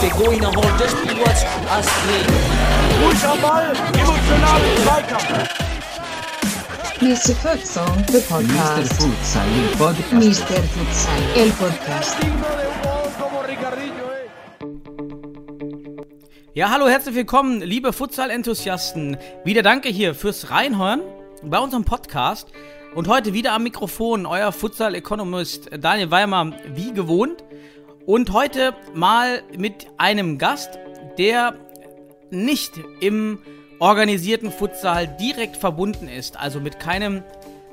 Pegou Astrid. Ball, emotionalen Zweikampf. Mr. Futsal, the Mr. podcast. Futsal, il podcast. Mr. Futsal, el podcast. Ja, hallo, herzlich willkommen, liebe Futsal-Enthusiasten. Wieder danke hier fürs Reinhören bei unserem Podcast. Und heute wieder am Mikrofon euer Futsal-Economist Daniel Weimer, wie gewohnt. Und heute mal mit einem Gast, der nicht im organisierten Futsal direkt verbunden ist. Also mit keinem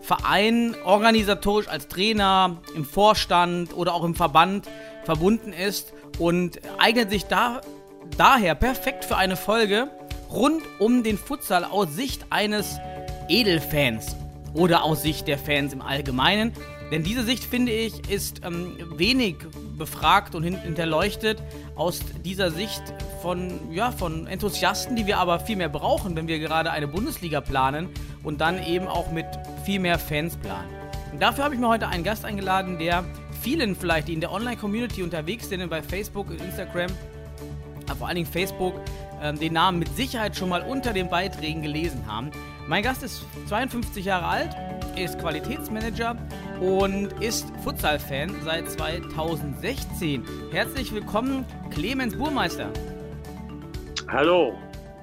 Verein organisatorisch als Trainer, im Vorstand oder auch im Verband verbunden ist und eignet sich da daher perfekt für eine Folge rund um den Futsal aus Sicht eines Edelfans oder aus Sicht der Fans im Allgemeinen. Denn diese Sicht, finde ich, ist ähm, wenig befragt und hin- hinterleuchtet aus dieser Sicht von, ja, von Enthusiasten, die wir aber viel mehr brauchen, wenn wir gerade eine Bundesliga planen und dann eben auch mit viel mehr Fans planen. Und dafür habe ich mir heute einen Gast eingeladen, der vielen vielleicht, die in der Online-Community unterwegs sind, bei Facebook und Instagram, aber vor allen Dingen Facebook, ähm, den Namen mit Sicherheit schon mal unter den Beiträgen gelesen haben. Mein Gast ist 52 Jahre alt, ist Qualitätsmanager und ist Futsal-Fan seit 2016. Herzlich willkommen, Clemens Burmeister. Hallo,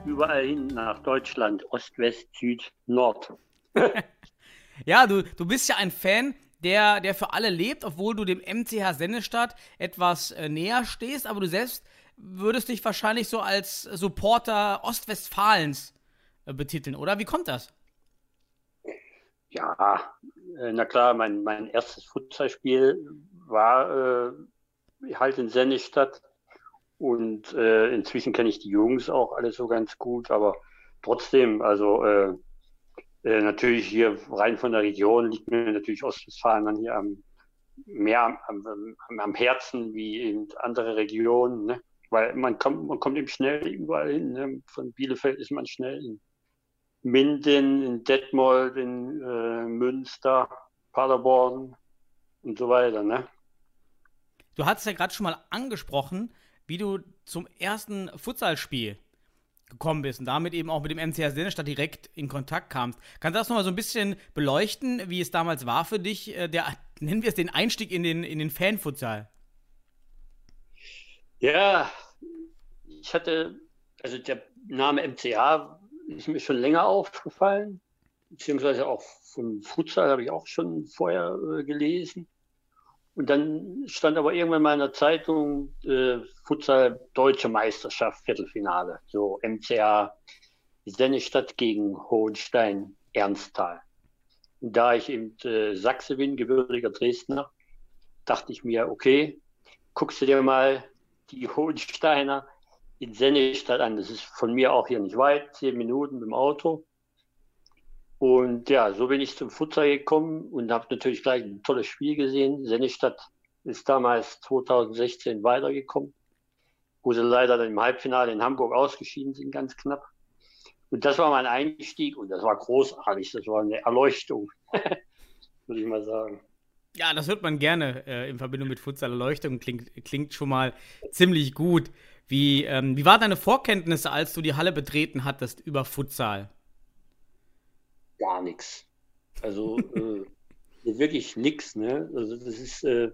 überall hin nach Deutschland, Ost, West, Süd, Nord. Ja, du, du bist ja ein Fan, der, der für alle lebt, obwohl du dem MCH Sennestadt etwas äh, näher stehst, aber du selbst würdest dich wahrscheinlich so als Supporter Ostwestfalens betiteln, oder? Wie kommt das? Ja, äh, na klar, mein, mein erstes Futsalspiel war äh, halt in Sennestadt und äh, inzwischen kenne ich die Jungs auch alle so ganz gut, aber trotzdem, also äh, äh, natürlich hier rein von der Region liegt mir natürlich Ostwestfalen dann hier am mehr am, am, am, am Herzen wie in andere Regionen, ne? Weil man kommt, man kommt eben schnell überall hin. Ne? Von Bielefeld ist man schnell in Minden, in Detmold, in äh, Münster, Paderborn und so weiter. Ne? Du hattest ja gerade schon mal angesprochen, wie du zum ersten Futsalspiel gekommen bist und damit eben auch mit dem MCH Sennestadt direkt in Kontakt kamst. Kannst du das nochmal so ein bisschen beleuchten, wie es damals war für dich, äh, der, nennen wir es den Einstieg in den, in den Fanfutsal? Ja, ich hatte, also der Name MCH ist mir schon länger aufgefallen, beziehungsweise auch von Futsal habe ich auch schon vorher äh, gelesen. Und dann stand aber irgendwann mal in der Zeitung äh, Futsal Deutsche Meisterschaft Viertelfinale, so MCA Sennestadt gegen Hohenstein Ernsthal. Und da ich eben äh, Sachse bin, gebürtiger Dresdner, dachte ich mir, okay, guckst du dir mal die Hohensteiner in Sennestadt an. Das ist von mir auch hier nicht weit, zehn Minuten mit dem Auto. Und ja, so bin ich zum Futsal gekommen und habe natürlich gleich ein tolles Spiel gesehen. Sennestadt ist damals 2016 weitergekommen, wo sie leider dann im Halbfinale in Hamburg ausgeschieden sind, ganz knapp. Und das war mein Einstieg und das war großartig. Das war eine Erleuchtung, würde ich mal sagen. Ja, das hört man gerne äh, in Verbindung mit Futsal-Erleuchtung. Klingt, klingt schon mal ziemlich gut. Wie, ähm, wie waren deine Vorkenntnisse, als du die Halle betreten hattest über Futsal? gar nichts. Also äh, wirklich nichts. Ne? Also das ist, äh,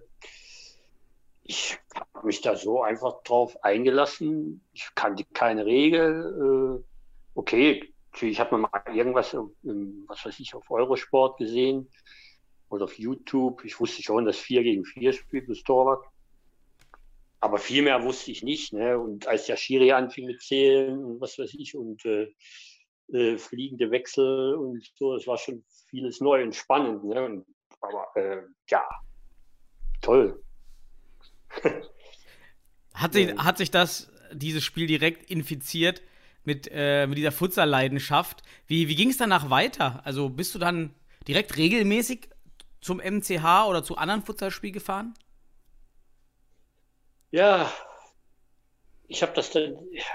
ich habe mich da so einfach drauf eingelassen. Ich kannte keine Regel. Äh, okay, natürlich hat man mal irgendwas, was weiß ich, auf Eurosport gesehen oder auf YouTube. Ich wusste schon, dass 4 gegen 4 spielt das Torwart. Aber viel mehr wusste ich nicht. Ne? Und als der Schiri anfing mit Zählen und was weiß ich und äh, äh, fliegende Wechsel und so. Es war schon vieles neu und spannend. Ne? Und, aber äh, ja, toll. Hat sich, hat sich das, dieses Spiel direkt infiziert mit, äh, mit dieser Futsal-Leidenschaft? Wie, wie ging es danach weiter? Also bist du dann direkt regelmäßig zum MCH oder zu anderen Futsalspielen gefahren? Ja, ich habe das dann, ich,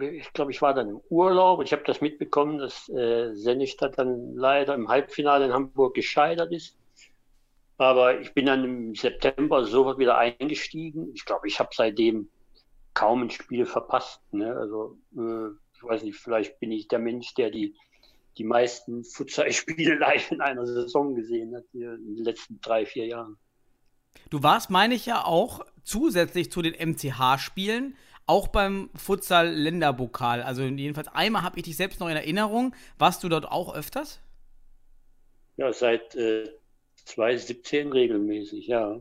ich glaube, ich war dann im Urlaub. Ich habe das mitbekommen, dass äh, Sennestadt dann leider im Halbfinale in Hamburg gescheitert ist. Aber ich bin dann im September sofort wieder eingestiegen. Ich glaube, ich habe seitdem kaum ein Spiel verpasst. Ne? Also äh, ich weiß nicht, vielleicht bin ich der Mensch, der die, die meisten Futsal-Spiele live in einer Saison gesehen hat, in den letzten drei, vier Jahren. Du warst, meine ich ja, auch zusätzlich zu den MCH-Spielen auch beim Futsal-Länderpokal. Also jedenfalls einmal habe ich dich selbst noch in Erinnerung. Warst du dort auch öfters? Ja, seit äh, 2017 regelmäßig, ja.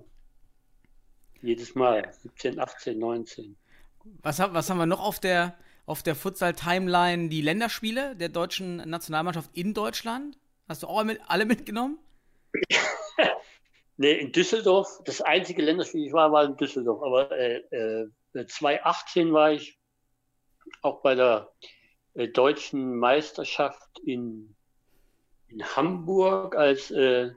Jedes Mal. 17, 18, 19. Was, was haben wir noch auf der, auf der Futsal-Timeline? Die Länderspiele der deutschen Nationalmannschaft in Deutschland? Hast du auch mit, alle mitgenommen? nee, in Düsseldorf. Das einzige Länderspiel, ich war, war in Düsseldorf. Aber äh, äh, 2018 war ich auch bei der äh, deutschen Meisterschaft in, in Hamburg, als äh,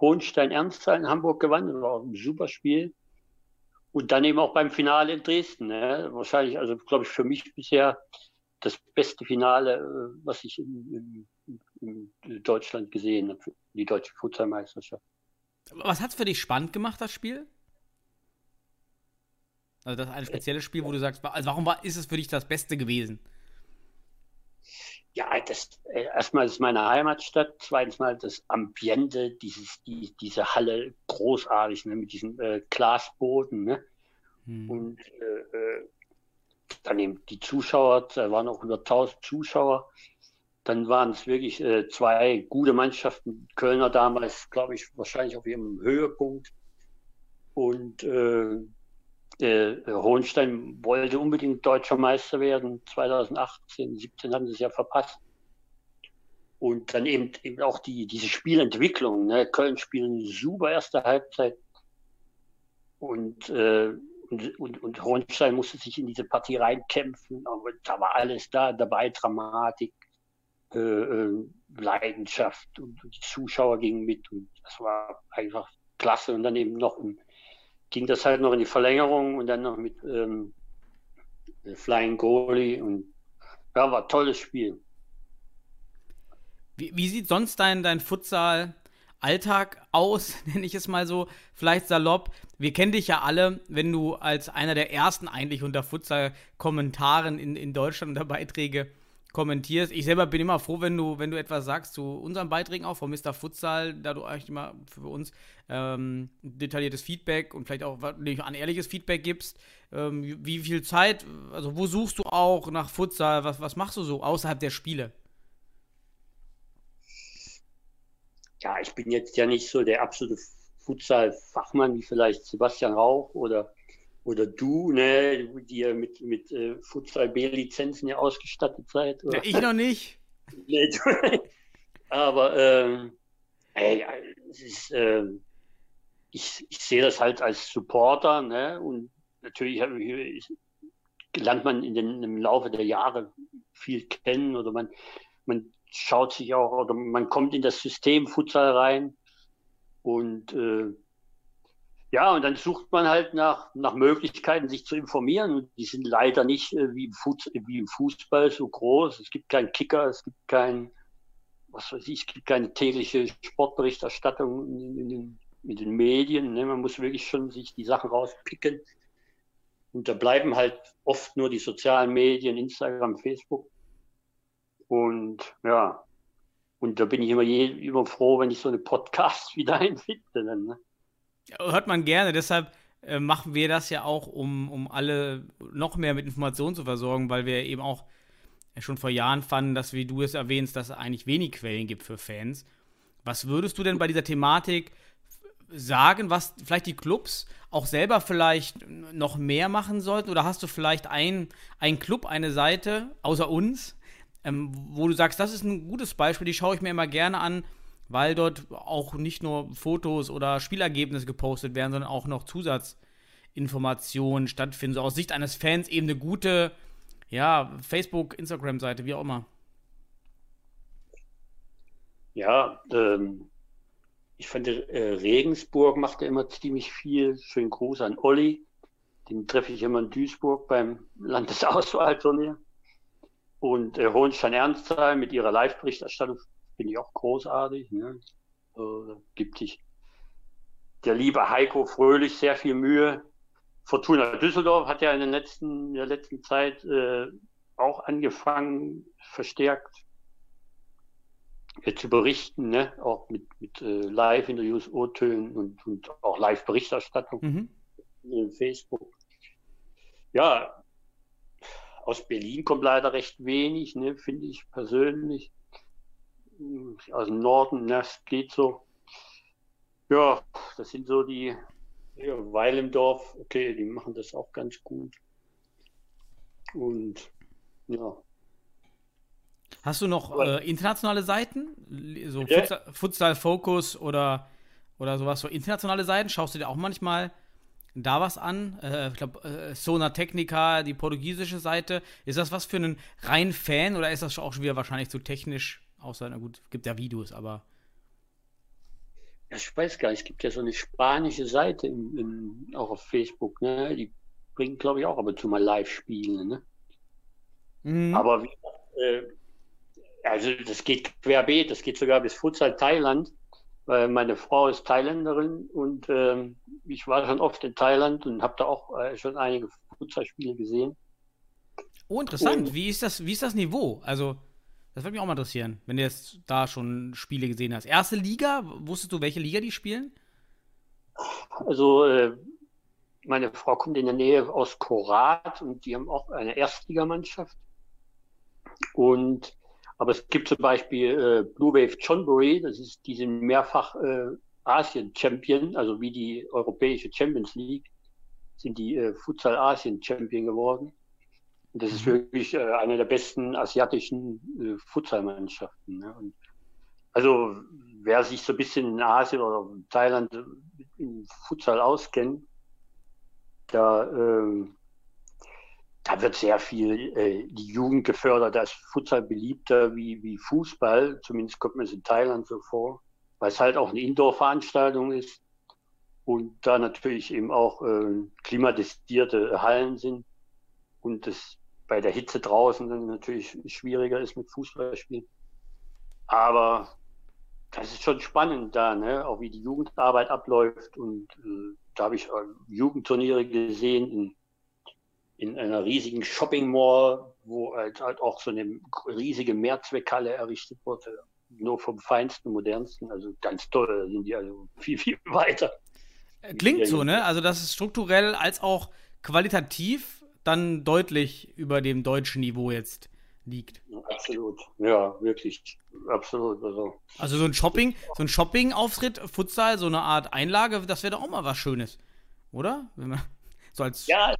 Hohenstein-Ernsthal in Hamburg gewann. Das war auch ein super Spiel. Und dann eben auch beim Finale in Dresden. Ne? Wahrscheinlich, also glaube ich, für mich bisher das beste Finale, äh, was ich in, in, in Deutschland gesehen habe, die deutsche Futsalmeisterschaft. Was hat es für dich spannend gemacht, das Spiel? Also das ist ein spezielles Spiel, wo du sagst, also warum war, ist es für dich das Beste gewesen? Ja, das äh, erstmal ist meine Heimatstadt, zweitens mal das Ambiente, dieses, die, diese Halle großartig, ne, mit diesem äh, Glasboden, ne? Hm. Und äh, äh dann eben die Zuschauer, da waren auch 100.000 Zuschauer. Dann waren es wirklich äh, zwei gute Mannschaften. Kölner damals, glaube ich, wahrscheinlich auf ihrem Höhepunkt. Und äh, äh, Hohenstein wollte unbedingt deutscher Meister werden. 2018, 17 haben sie es ja verpasst. Und dann eben, eben auch die, diese Spielentwicklung. Ne? Köln spielen super erste Halbzeit. Und, äh, und, und, und Hohenstein musste sich in diese Partie reinkämpfen. Aber da war alles da dabei, Dramatik, äh, äh, Leidenschaft und, die Zuschauer gingen mit. Und das war einfach klasse. Und dann eben noch ging das halt noch in die Verlängerung und dann noch mit ähm, Flying Goalie und ja, war ein tolles Spiel. Wie, wie sieht sonst dein, dein Futsal Alltag aus, nenne ich es mal so, vielleicht salopp. Wir kennen dich ja alle, wenn du als einer der ersten eigentlich unter Futsal-Kommentaren in, in Deutschland unter Beiträge kommentierst. Ich selber bin immer froh, wenn du, wenn du etwas sagst zu unseren Beiträgen auch von Mr. Futsal, da du eigentlich immer für uns ähm, detailliertes Feedback und vielleicht auch ein ehrliches Feedback gibst. Ähm, wie viel Zeit, also wo suchst du auch nach Futsal? Was, was machst du so außerhalb der Spiele? Ja, ich bin jetzt ja nicht so der absolute Futsal-Fachmann wie vielleicht Sebastian Rauch oder oder du, ne, die ja mit, mit äh, Futsal B-Lizenzen ja ausgestattet seid. Ja, ich noch nicht. nee, aber ähm, ey, es ist, äh, ich, ich sehe das halt als Supporter, ne? Und natürlich ich, lernt man in den, im Laufe der Jahre viel kennen oder man, man schaut sich auch oder man kommt in das System Futsal rein und äh, ja, und dann sucht man halt nach, nach Möglichkeiten, sich zu informieren. Und die sind leider nicht äh, wie, im wie im Fußball so groß. Es gibt keinen Kicker, es gibt kein, was weiß ich, es gibt keine tägliche Sportberichterstattung in, in, den, in den Medien. Ne? Man muss wirklich schon sich die Sachen rauspicken. Und da bleiben halt oft nur die sozialen Medien, Instagram, Facebook. Und ja, und da bin ich immer, je, immer froh, wenn ich so eine Podcast wieder einfinde. Dann, ne? Hört man gerne, deshalb äh, machen wir das ja auch, um, um alle noch mehr mit Informationen zu versorgen, weil wir eben auch schon vor Jahren fanden, dass, wie du es erwähnst, dass es eigentlich wenig Quellen gibt für Fans. Was würdest du denn bei dieser Thematik sagen, was vielleicht die Clubs auch selber vielleicht noch mehr machen sollten? Oder hast du vielleicht einen Club, eine Seite, außer uns, ähm, wo du sagst, das ist ein gutes Beispiel, die schaue ich mir immer gerne an, weil dort auch nicht nur Fotos oder Spielergebnisse gepostet werden, sondern auch noch Zusatzinformationen stattfinden. So aus Sicht eines Fans eben eine gute, ja, Facebook, Instagram-Seite, wie auch immer. Ja, ähm, ich fand, äh, Regensburg macht ja immer ziemlich viel. Schönen Gruß an Olli. Den treffe ich immer in Duisburg beim Landesauswahlturnier. Und äh, Hohenstein-Ernsthal mit ihrer Live-Berichterstattung finde ich auch großartig. Ne? Äh, gibt sich der liebe Heiko Fröhlich sehr viel Mühe. Fortuna Düsseldorf hat ja in, den letzten, in der letzten Zeit äh, auch angefangen, verstärkt äh, zu berichten, ne? auch mit, mit äh, Live-Interviews, O-Tönen und, und auch Live-Berichterstattung Mhm. in Facebook. Ja, aus Berlin kommt leider recht wenig, ne, finde ich persönlich. Aus dem Norden, ne, das geht so. Ja, das sind so die ja, Weil im Dorf, okay, die machen das auch ganz gut. Und ja, Hast du noch Aber- äh, internationale Seiten? So Ja. Futsal, Futsal Focus oder, oder sowas, so internationale Seiten? Schaust du dir auch manchmal da was an? Äh, ich glaube, äh, Sona Technica, die portugiesische Seite. Ist das was für einen reinen Fan oder ist das auch schon wieder wahrscheinlich zu technisch? Außer, na gut, gibt ja Videos, aber. Ich weiß gar nicht, es gibt ja so eine spanische Seite im, im, auch auf Facebook, ne? Die bringen, glaube ich, auch ab und zu mal Live-Spiele, ne? Mhm. Aber wie, äh, also das geht querbeet, das geht sogar bis Futsal Thailand, weil meine Frau ist Thailänderin und ähm, ich war schon oft in Thailand und habe da auch äh, schon einige Futsalspiele gesehen. Oh, interessant. Und- Wie ist das, wie ist das Niveau? Also, das würde mich auch mal interessieren, wenn du jetzt da schon Spiele gesehen hast. Erste Liga, wusstest du, welche Liga die spielen? Also äh, meine Frau kommt in der Nähe aus Korat und die haben auch eine Erstligamannschaft. Und aber es gibt zum Beispiel äh, Blue Wave Chonburi, das ist die sind mehrfach äh, Asien-Champion, also wie die europäische Champions League, sind die äh, Futsal Asien Champion geworden. Und das ist wirklich äh, eine der besten asiatischen äh, Futsalmannschaften. Ne? Und also wer sich so ein bisschen in Asien oder Thailand äh, im Futsal auskennt, da, ähm, da wird sehr viel äh, die Jugend gefördert. Da ist Futsal beliebter wie, wie Fußball, zumindest kommt mir es in Thailand so vor, weil es halt auch eine Indoor-Veranstaltung ist und da natürlich eben auch äh, klimatisierte Hallen sind und das bei der Hitze draußen dann natürlich schwieriger ist mit Fußballspielen. Aber das ist schon spannend da, ne? auch wie die Jugendarbeit abläuft. Und äh, da habe ich äh, Jugendturniere gesehen in, in einer riesigen Shopping Mall, wo halt, halt auch so eine riesige Mehrzweckhalle errichtet wurde. Nur vom feinsten, modernsten. Also ganz toll, da sind die also viel, viel weiter. Klingt so, ne? Also, dass es strukturell als auch qualitativ dann deutlich über dem deutschen Niveau jetzt liegt. Absolut. Ja, wirklich. Absolut. Also, Also so ein Shopping, so ein Shopping-Auftritt, Futsal, so eine Art Einlage, das wäre doch auch mal was Schönes, oder? Wenn man, so als Ja,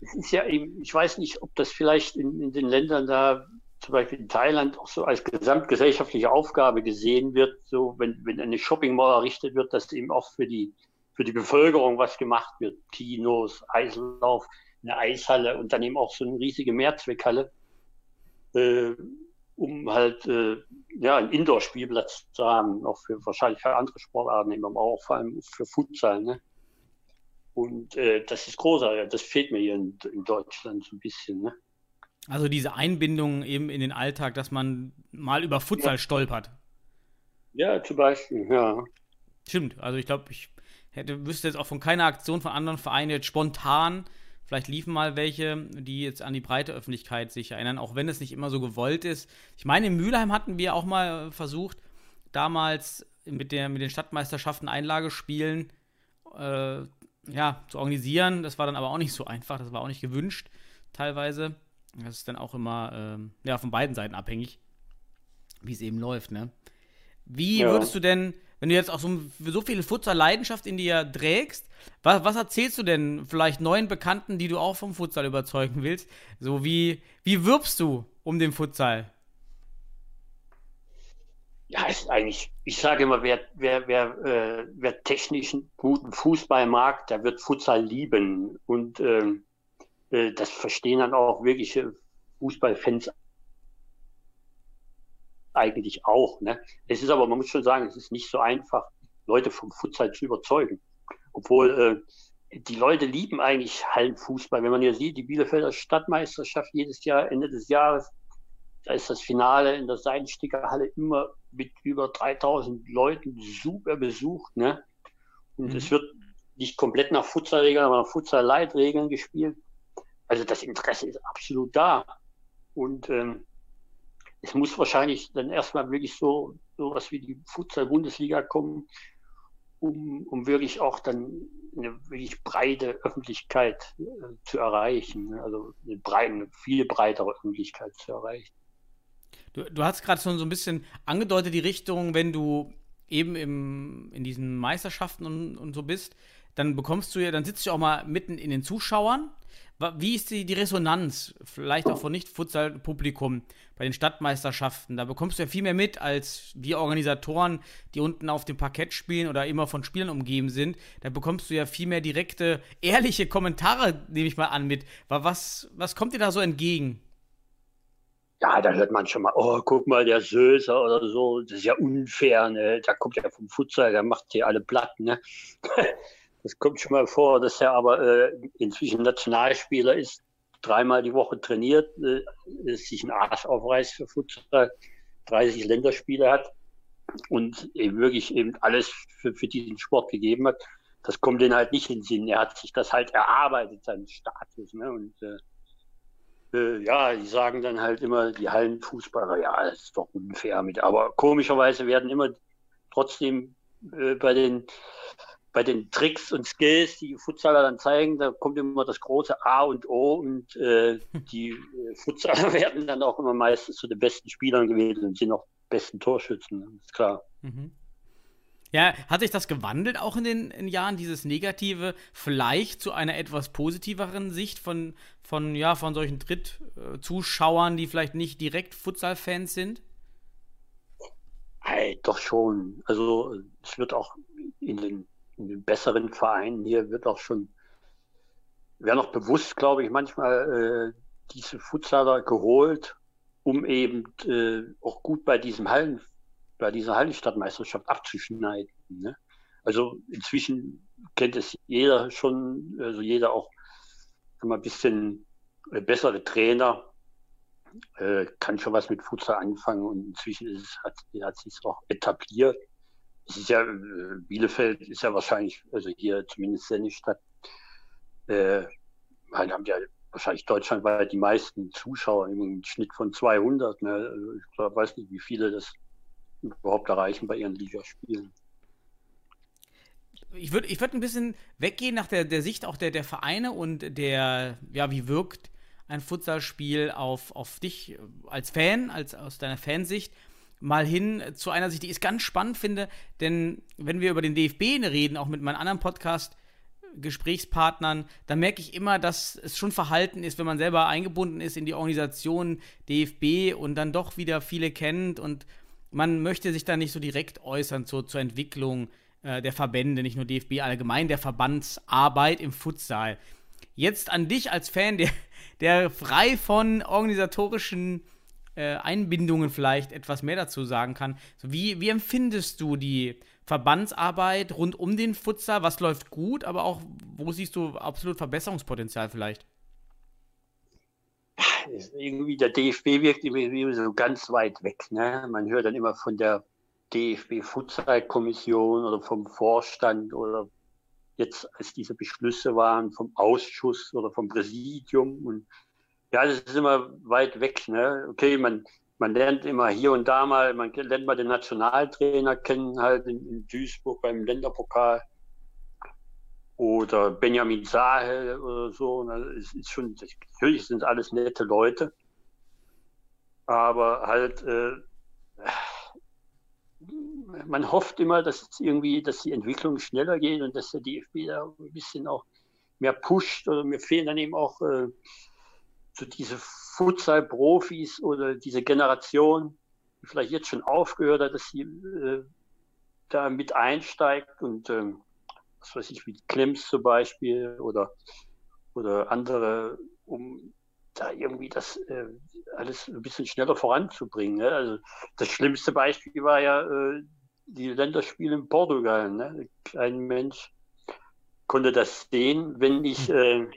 es ist ja eben, ich weiß nicht, ob das vielleicht in, in den Ländern da, zum Beispiel in Thailand, auch so als gesamtgesellschaftliche Aufgabe gesehen wird, so wenn, wenn eine Shopping Mall errichtet wird, dass eben auch für die, für die Bevölkerung was gemacht wird. Kinos, Eislauf, eine Eishalle und dann eben auch so eine riesige Mehrzweckhalle, äh, um halt äh, ja, einen Indoor-Spielplatz zu haben, auch für wahrscheinlich für andere Sportarten, eben aber auch vor allem für Futsal, ne? Und äh, das ist großartig. Das fehlt mir hier in, in Deutschland so ein bisschen. Ne? Also diese Einbindung eben in den Alltag, dass man mal über Futsal stolpert. Ja, zum Beispiel, ja. Stimmt. Also ich glaube, ich hätte, wüsste jetzt auch von keiner Aktion von anderen Vereinen jetzt spontan, vielleicht liefen mal welche, die jetzt an die breite Öffentlichkeit sich erinnern, auch wenn es nicht immer so gewollt ist. Ich meine, in Mülheim hatten wir auch mal versucht, damals mit, der, mit den Stadtmeisterschaften Einlagespielen äh, ja, zu organisieren. Das war dann aber auch nicht so einfach, das war auch nicht gewünscht, teilweise. Das ist dann auch immer ähm, ja, von beiden Seiten abhängig, wie es eben läuft, ne? Wie Ja. würdest du denn, wenn du jetzt auch so, so viel Futsal-Leidenschaft in dir trägst, was, was erzählst du denn vielleicht neuen Bekannten, die du auch vom Futsal überzeugen willst? So wie, wie wirbst du um den Futsal? Ja, ist eigentlich, ich sage immer, wer, wer, wer, äh, wer technischen guten Fußball mag, der wird Futsal lieben. Und ähm, äh, das verstehen dann auch wirkliche Fußballfans eigentlich auch. Ne? Es ist aber, man muss schon sagen, es ist nicht so einfach, Leute vom Futsal zu überzeugen. Obwohl äh, die Leute lieben eigentlich Hallenfußball. Wenn man hier sieht, die Bielefelder Stadtmeisterschaft jedes Jahr, Ende des Jahres, da ist das Finale in der Seidensticker immer mit über 3000 Leuten super besucht. Ne? Und mhm. es wird nicht komplett nach Futsal-Regeln, aber nach Futsal-Leitregeln gespielt. Also das Interesse ist absolut da. Und ähm, es muss wahrscheinlich dann erstmal wirklich so sowas wie die Futsal-Bundesliga kommen, um, um wirklich auch dann eine wirklich breite Öffentlichkeit äh, zu erreichen. Ne? Also eine, breite, eine viel breitere Öffentlichkeit zu erreichen. Du, du hast gerade schon so ein bisschen angedeutet, die Richtung, wenn du eben im, in diesen Meisterschaften und, und so bist, dann bekommst du ja, dann sitzt du auch mal mitten in den Zuschauern. Wie ist die, die Resonanz, vielleicht auch von Nicht-Futsal-Publikum bei den Stadtmeisterschaften? Da bekommst du ja viel mehr mit als wir Organisatoren, die unten auf dem Parkett spielen oder immer von Spielern umgeben sind. Da bekommst du ja viel mehr direkte, ehrliche Kommentare, nehme ich mal an, mit. Was, was kommt dir da so entgegen? Ja, da hört man schon mal, oh, guck mal, der Söser oder so, das ist ja unfair, ne? Der kommt ja vom Futsal, der macht hier alle platt, ne? Das kommt schon mal vor, dass er aber äh, inzwischen Nationalspieler ist, dreimal die Woche trainiert, äh, sich ein Arsch aufreißt für Futsal, 30 Länderspiele hat und eben wirklich eben alles für, für diesen Sport gegeben hat. Das kommt denen halt nicht in den Sinn. Er hat sich das halt erarbeitet, seinen Status. Ne? Und äh, äh, ja, die sagen dann halt immer, die Hallenfußballer, ja, das ist doch unfair mit. Aber komischerweise werden immer trotzdem äh, bei den bei den Tricks und Skills, die Futsaler dann zeigen, da kommt immer das große A und O und äh, die äh, Futsaler werden dann auch immer meistens zu den besten Spielern gewählt und sind auch besten Torschützen, ist klar. Mhm. Ja, hat sich das gewandelt auch in den in Jahren, dieses Negative, vielleicht zu einer etwas positiveren Sicht von, von, ja, von solchen Drittzuschauern, die vielleicht nicht direkt Futsal-Fans sind? Hey, doch schon. Also es wird auch in den in den besseren Vereinen hier wird auch schon, wäre noch bewusst, glaube ich, manchmal äh, diese Futsaler geholt, um eben äh, auch gut bei diesem Hallen, bei dieser Hallenstadtmeisterschaft abzuschneiden. Ne? Also inzwischen kennt es jeder schon, also jeder auch mal ein bisschen äh, bessere Trainer, äh, kann schon was mit Futsal anfangen und inzwischen ist es, hat, hat sich auch etabliert ist ja, äh, Bielefeld ist ja wahrscheinlich, also hier zumindest Sennestadt, äh, haben ja wahrscheinlich deutschlandweit die meisten Zuschauer, im Schnitt von 200. Ne? Also ich weiß nicht, wie viele das überhaupt erreichen bei ihren Ligaspielen. Ich würde ich würd ein bisschen weggehen nach der, der Sicht auch der, der Vereine und der, ja, wie wirkt ein Futsalspiel auf, auf dich als Fan, als aus deiner Fansicht mal hin zu einer Sicht, die ich ganz spannend finde, denn wenn wir über den DFB reden, auch mit meinen anderen Podcast, Gesprächspartnern, da merke ich immer, dass es schon Verhalten ist, wenn man selber eingebunden ist in die Organisation DFB und dann doch wieder viele kennt und man möchte sich da nicht so direkt äußern zur, zur Entwicklung äh, der Verbände, nicht nur DFB allgemein, der Verbandsarbeit im Futsal. Jetzt an dich als Fan, der, der frei von organisatorischen äh, Einbindungen vielleicht etwas mehr dazu sagen kann. So, wie, wie empfindest du die Verbandsarbeit rund um den Futsal? Was läuft gut, aber auch, wo siehst du absolut Verbesserungspotenzial vielleicht? Irgendwie der DFB wirkt irgendwie so ganz weit weg. Ne? Man hört dann immer von der DFB-Futsal-Kommission oder vom Vorstand oder jetzt, als diese Beschlüsse waren, vom Ausschuss oder vom Präsidium. Und ja, das ist immer weit weg. Ne? Okay, man, man lernt immer hier und da mal, man lernt mal den Nationaltrainer kennen, halt in, in Duisburg beim Länderpokal oder Benjamin Sahel oder so. Es ist schon, natürlich sind alles nette Leute, aber halt, äh, man hofft immer, dass irgendwie, dass die Entwicklung schneller geht und dass der DFB da ein bisschen auch mehr pusht oder mir fehlen dann eben auch äh, so diese Futsal-Profis oder diese Generation, die vielleicht jetzt schon aufgehört hat, dass sie äh, da mit einsteigt und ähm, was weiß ich, wie Klemms zum Beispiel oder, oder andere, um da irgendwie das äh, alles ein bisschen schneller voranzubringen. Ne? Also das schlimmste Beispiel war ja äh, die Länderspiele in Portugal. Ne? Kein Mensch konnte das sehen, wenn nicht hm. äh,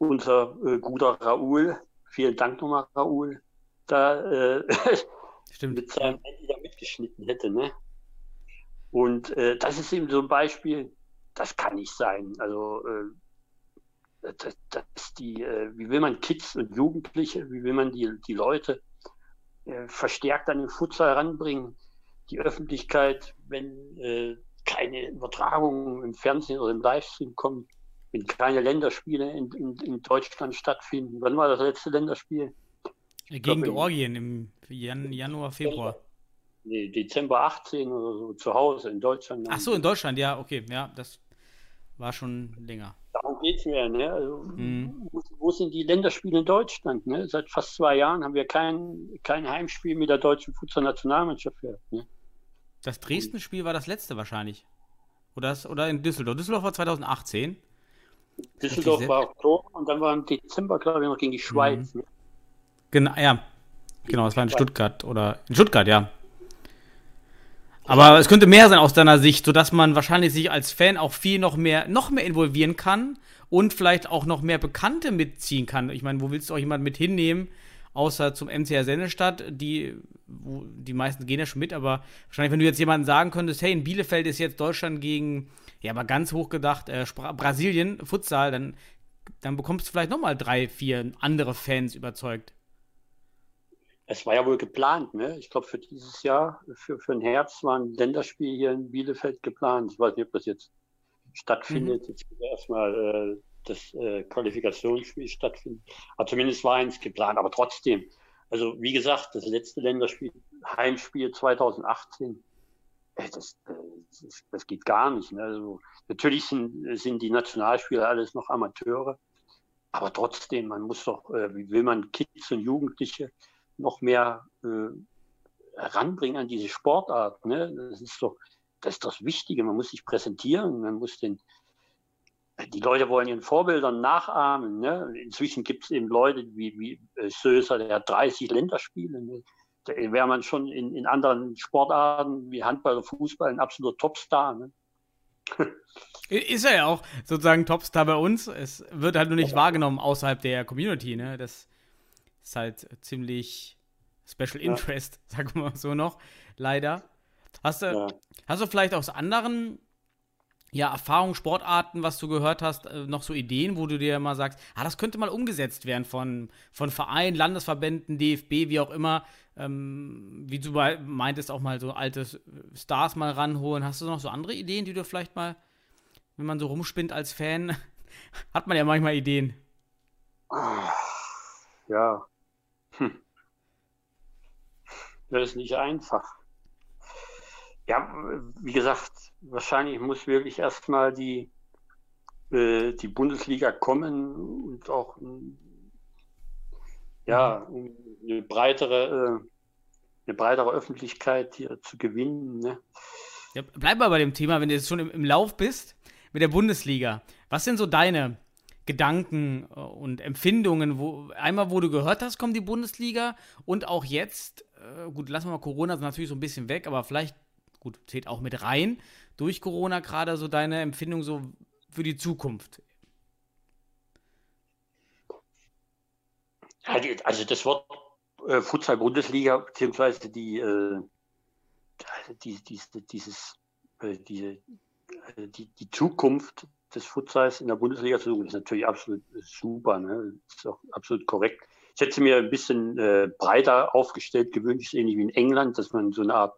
unser äh, guter Raoul, vielen Dank nochmal Raoul, da äh, mit seinem Handy da mitgeschnitten hätte. Ne? Und äh, das ist eben so ein Beispiel, das kann nicht sein. Also äh, das, das die, äh, wie will man Kids und Jugendliche, wie will man die, die Leute äh, verstärkt an den Futsal ranbringen? Die Öffentlichkeit, wenn äh, keine Übertragungen im Fernsehen oder im Livestream kommen, wenn keine Länderspiele in, in, in Deutschland stattfinden. Wann war das letzte Länderspiel? Gegen glaub, Georgien im Jan Januar, Februar. Nee, Dezember 18 oder so zu Hause in Deutschland. Ach so, in Deutschland, ja, okay, ja, das war schon länger. Darum geht es mir. Ne? Also, Mhm. wo, wo sind die Länderspiele in Deutschland? Ne? Seit fast zwei Jahren haben wir kein, kein Heimspiel mit der deutschen Futsal-Nationalmannschaft gehabt. Ne? Das Dresden-Spiel war das letzte wahrscheinlich. Oder, das, oder in Düsseldorf. Düsseldorf war 2018. Düsseldorf war Oktober und dann war im Dezember, glaube ich, noch gegen die Schweiz. Ne? Genau, ja. Genau, das war in Stuttgart oder in Stuttgart, ja. Aber es könnte mehr sein aus deiner Sicht, sodass man wahrscheinlich sich als Fan auch viel noch mehr, noch mehr involvieren kann und vielleicht auch noch mehr Bekannte mitziehen kann. Ich meine, wo willst du auch jemanden mit hinnehmen, außer zum MCR Sennestadt, die, wo, die meisten gehen ja schon mit, aber wahrscheinlich, wenn du jetzt jemanden sagen könntest, hey, in Bielefeld ist jetzt Deutschland gegen, ja, aber ganz hoch gedacht, äh, Spra- Brasilien, Futsal, dann, dann bekommst du vielleicht nochmal drei, vier andere Fans überzeugt. Es war ja wohl geplant. Ne? Ich glaube, für dieses Jahr, für, für den Herbst, war ein Länderspiel hier in Bielefeld geplant. Ich weiß nicht, ob das jetzt stattfindet. Jetzt wird erstmal äh, das äh, Qualifikationsspiel stattfinden. Aber zumindest war eins geplant. Aber trotzdem, also wie gesagt, das letzte Länderspiel, Heimspiel 2018, äh, das, äh, das, das geht gar nicht. Ne? Also, natürlich sind, sind die Nationalspieler alles noch Amateure. Aber trotzdem, man muss doch, äh, wie will man Kids und Jugendliche noch mehr äh, heranbringen an diese Sportart. Ne? Das ist doch das, ist das Wichtige. Man muss sich präsentieren, man muss den, die Leute wollen ihren Vorbildern nachahmen. Ne? Inzwischen gibt es eben Leute wie, wie äh, Söser, der hat 30 Länderspiele. Ne? Wäre man schon in, in anderen Sportarten wie Handball oder Fußball ein absoluter Topstar. Ne? Ist er ja auch sozusagen Topstar bei uns. Es wird halt nur nicht wahrgenommen außerhalb der Community, ne? Das ist halt ziemlich Special Ja. Interest, sagen wir mal so noch. Leider. Hast du, Ja. hast du vielleicht aus anderen ja, Erfahrungen, Sportarten, was du gehört hast, äh, noch so Ideen, wo du dir mal sagst, ah, das könnte mal umgesetzt werden von, von Vereinen, Landesverbänden, DFB, wie auch immer. Ähm, wie du meintest, auch mal so alte Stars mal ranholen. Hast du noch so andere Ideen, die du vielleicht mal, wenn man so rumspinnt als Fan, hat man ja manchmal Ideen. Ja. Hm. Das ist nicht einfach. Ja, wie gesagt, wahrscheinlich muss wirklich erstmal die, äh, die Bundesliga kommen und auch ja, um eine breitere, äh, eine breitere Öffentlichkeit hier zu gewinnen. Ne? Ja, bleib mal bei dem Thema, wenn du jetzt schon im, im Lauf bist mit der Bundesliga. Was sind so deine Gedanken äh, und Empfindungen? Wo, einmal, wo du gehört hast, kommt die Bundesliga und auch jetzt, äh, gut, lassen wir mal Corona natürlich so ein bisschen weg, aber vielleicht, gut, zählt auch mit rein, durch Corona gerade so deine Empfindung so für die Zukunft. Die, also das Wort äh, Futsal-Bundesliga, beziehungsweise die, äh, die, die, dieses, äh, diese, äh, die, die Zukunft des Futsals in der Bundesliga zu suchen, ist natürlich absolut super. Ne? Ist auch absolut korrekt. Ich hätte mir ein bisschen äh, breiter aufgestellt gewünscht, ähnlich wie in England, dass man so eine Art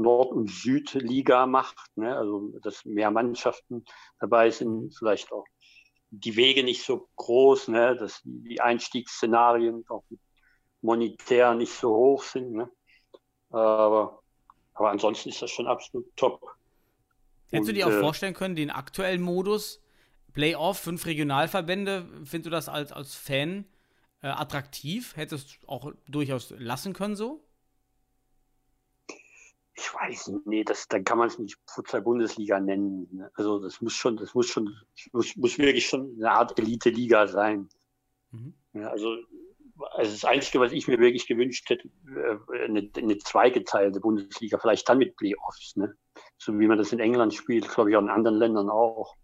Nord- und Südliga macht. Ne? Also, dass mehr Mannschaften dabei sind, vielleicht auch die Wege nicht so groß, ne? dass die Einstiegsszenarien auch monetär nicht so hoch sind. Ne? Aber, aber ansonsten ist das schon absolut top. Hättest du dir auch äh, vorstellen können, den aktuellen Modus, Playoff, fünf Regionalverbände, findest du das als, als Fan äh, attraktiv? Hättest du auch durchaus lassen können so? Ich weiß nicht, nee, das, dann kann man es nicht Futsal-Bundesliga nennen. Ne? Also das muss schon, das muss schon, muss, muss wirklich schon eine Art Elite-Liga sein. Mhm. Ja, also, also das Einzige, was ich mir wirklich gewünscht hätte, äh, eine, eine zweigeteilte Bundesliga, vielleicht dann mit Playoffs, ne? So wie man das in England spielt, glaube ich auch in anderen Ländern auch.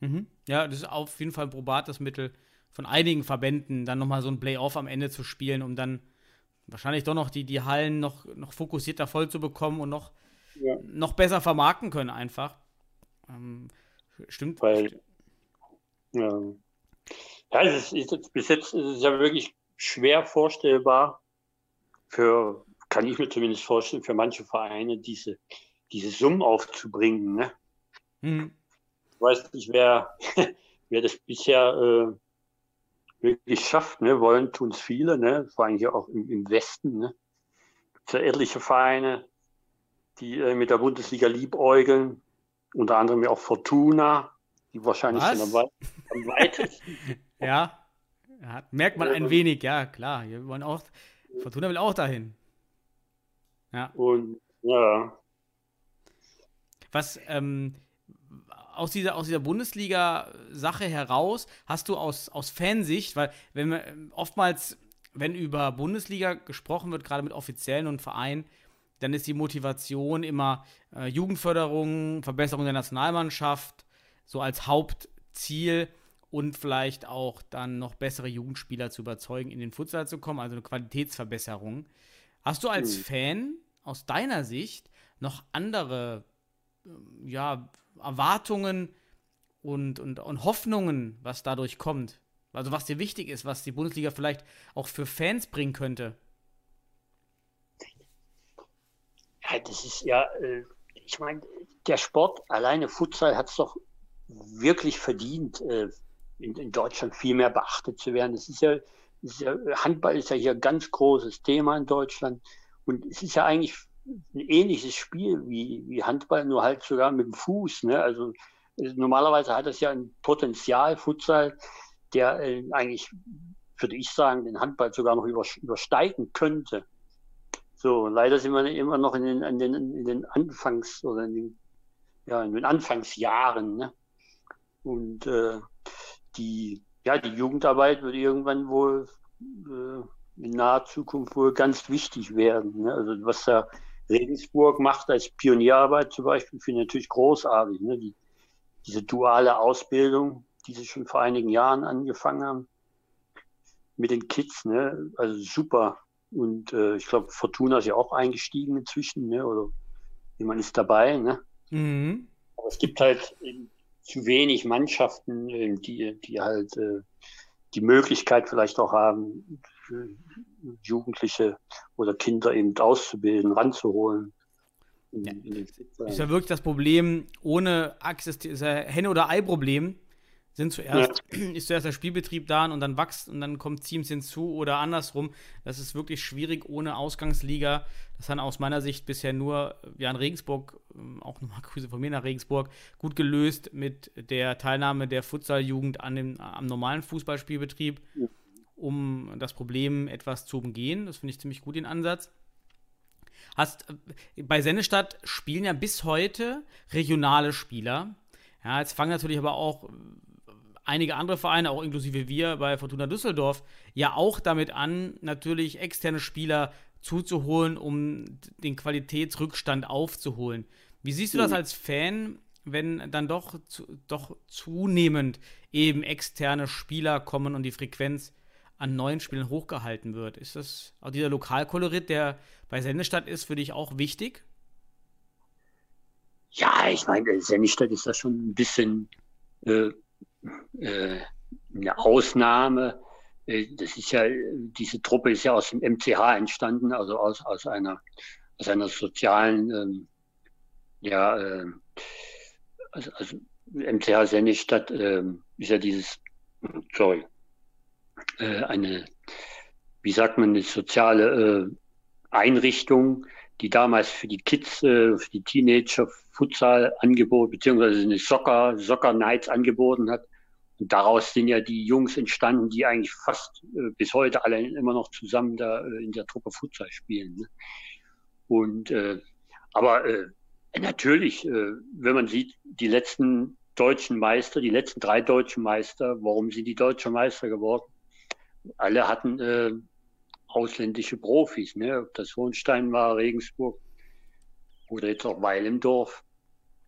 Mhm. Ja, das ist auf jeden Fall ein probates Mittel von einigen Verbänden, dann nochmal so ein Playoff am Ende zu spielen, um dann wahrscheinlich doch noch die, die Hallen noch, noch fokussierter voll zu bekommen und noch, Ja. noch besser vermarkten können einfach. Ähm, stimmt. Weil, ja, ja es ist, ist, bis jetzt ist es ja wirklich schwer vorstellbar, für, kann ich mir zumindest vorstellen, für manche Vereine diese, diese Summen aufzubringen. Ne? Mhm. Ich weiß nicht, wer, wer das bisher äh, wirklich schafft. Ne? Wollen tun es viele, ne? vor allem hier auch im, im Westen. Ne? Es ja etliche Vereine, die äh, mit der Bundesliga liebäugeln, unter anderem ja auch Fortuna, die wahrscheinlich am, am weitesten. Ja, ja, merkt man ein wenig, ja, klar. Wir wollen auch, Fortuna will auch dahin. Ja. Und ja, Was ähm, aus dieser, aus dieser Bundesliga-Sache heraus hast du aus, aus Fansicht, weil wenn wir ähm, oftmals, wenn über Bundesliga gesprochen wird, gerade mit Offiziellen und Vereinen, dann ist die Motivation immer äh, Jugendförderung, Verbesserung der Nationalmannschaft, so als Hauptziel und vielleicht auch dann noch bessere Jugendspieler zu überzeugen, in den Futsal zu kommen, also eine Qualitätsverbesserung. Hast du als Hm. Fan aus deiner Sicht noch andere ja, Erwartungen und, und, und Hoffnungen, was dadurch kommt. Also was dir wichtig ist, was die Bundesliga vielleicht auch für Fans bringen könnte. ja, das ist ja, äh, ich meine, der Sport, alleine Futsal hat es doch wirklich verdient, äh, in, in Deutschland viel mehr beachtet zu werden. Das ist ja, das ist ja, Handball ist ja hier ein ganz großes Thema in Deutschland. Und es ist ja eigentlich ein ähnliches Spiel wie, wie Handball, nur halt sogar mit dem Fuß. Ne? Also normalerweise hat es ja ein Potenzial, Futsal, der äh, eigentlich, würde ich sagen, den Handball sogar noch über, übersteigen könnte. So, leider sind wir immer noch in den, in den, in den Anfangs- oder in den, ja, in den Anfangsjahren. Ne? Und äh, die, ja, die Jugendarbeit wird irgendwann wohl äh, in naher Zukunft wohl ganz wichtig werden. Ne? Also was da Regensburg macht als Pionierarbeit zum Beispiel, finde ich natürlich großartig. Ne? Die, diese duale Ausbildung, die sie schon vor einigen Jahren angefangen haben mit den Kids, ne? also super. Und äh, ich glaube, Fortuna ist ja auch eingestiegen inzwischen, ne? oder jemand ist dabei. Ne? Mhm. Aber es gibt halt eben zu wenig Mannschaften, eben, die, die halt äh, die Möglichkeit vielleicht auch haben, Jugendliche oder Kinder eben auszubilden, ranzuholen. In, Ja. in. Ist ja wirklich das Problem, ohne Access, ist ja Henne- oder Ei-Problem. Sind zuerst, ist zuerst der Spielbetrieb da und dann wächst und dann kommen Teams hinzu oder andersrum. Das ist wirklich schwierig ohne Ausgangsliga. Das hat aus meiner Sicht bisher nur ja, in Regensburg, ähm, auch nochmal Grüße von mir nach Regensburg, gut gelöst mit der Teilnahme der Futsaljugend an dem, am normalen Fußballspielbetrieb, um das Problem etwas zu umgehen. Das finde ich ziemlich gut, den Ansatz. Hast, bei Sennestadt spielen ja bis heute regionale Spieler. Ja, jetzt fangen natürlich aber auch äh, einige andere Vereine, auch inklusive wir bei Fortuna Düsseldorf, ja auch damit an, natürlich externe Spieler zuzuholen, um den Qualitätsrückstand aufzuholen. Wie siehst du das als Fan, wenn dann doch, zu, doch zunehmend eben externe Spieler kommen und die Frequenz an neuen Spielen hochgehalten wird? Ist das auch dieser Lokalkolorit, der bei Sendestadt ist, für dich auch wichtig? Ja, ich meine, Sennestadt ist da schon ein bisschen äh, äh, eine Ausnahme. Äh, Das ist ja, diese Truppe ist ja aus dem MCH entstanden, also aus, aus einer, aus einer sozialen, ähm, ja, äh, also, also MCH Sennestadt ähm, ist ja dieses, sorry, äh, eine, wie sagt man, eine soziale äh, Einrichtung, die damals für die Kids, äh, für die Teenager Futsal angeboten, beziehungsweise eine Soccer, Soccer Nights angeboten hat. Und daraus sind ja die Jungs entstanden, die eigentlich fast äh, bis heute alle immer noch zusammen da äh, in der Truppe Futsal spielen. Ne? Und äh, aber äh, natürlich, wenn man sieht, die letzten deutschen Meister, die letzten drei deutschen Meister, warum sind die deutsche Meister geworden? Alle hatten äh, ausländische Profis, ne? ob das Hohenstein war, Regensburg oder jetzt auch Weil im Dorf.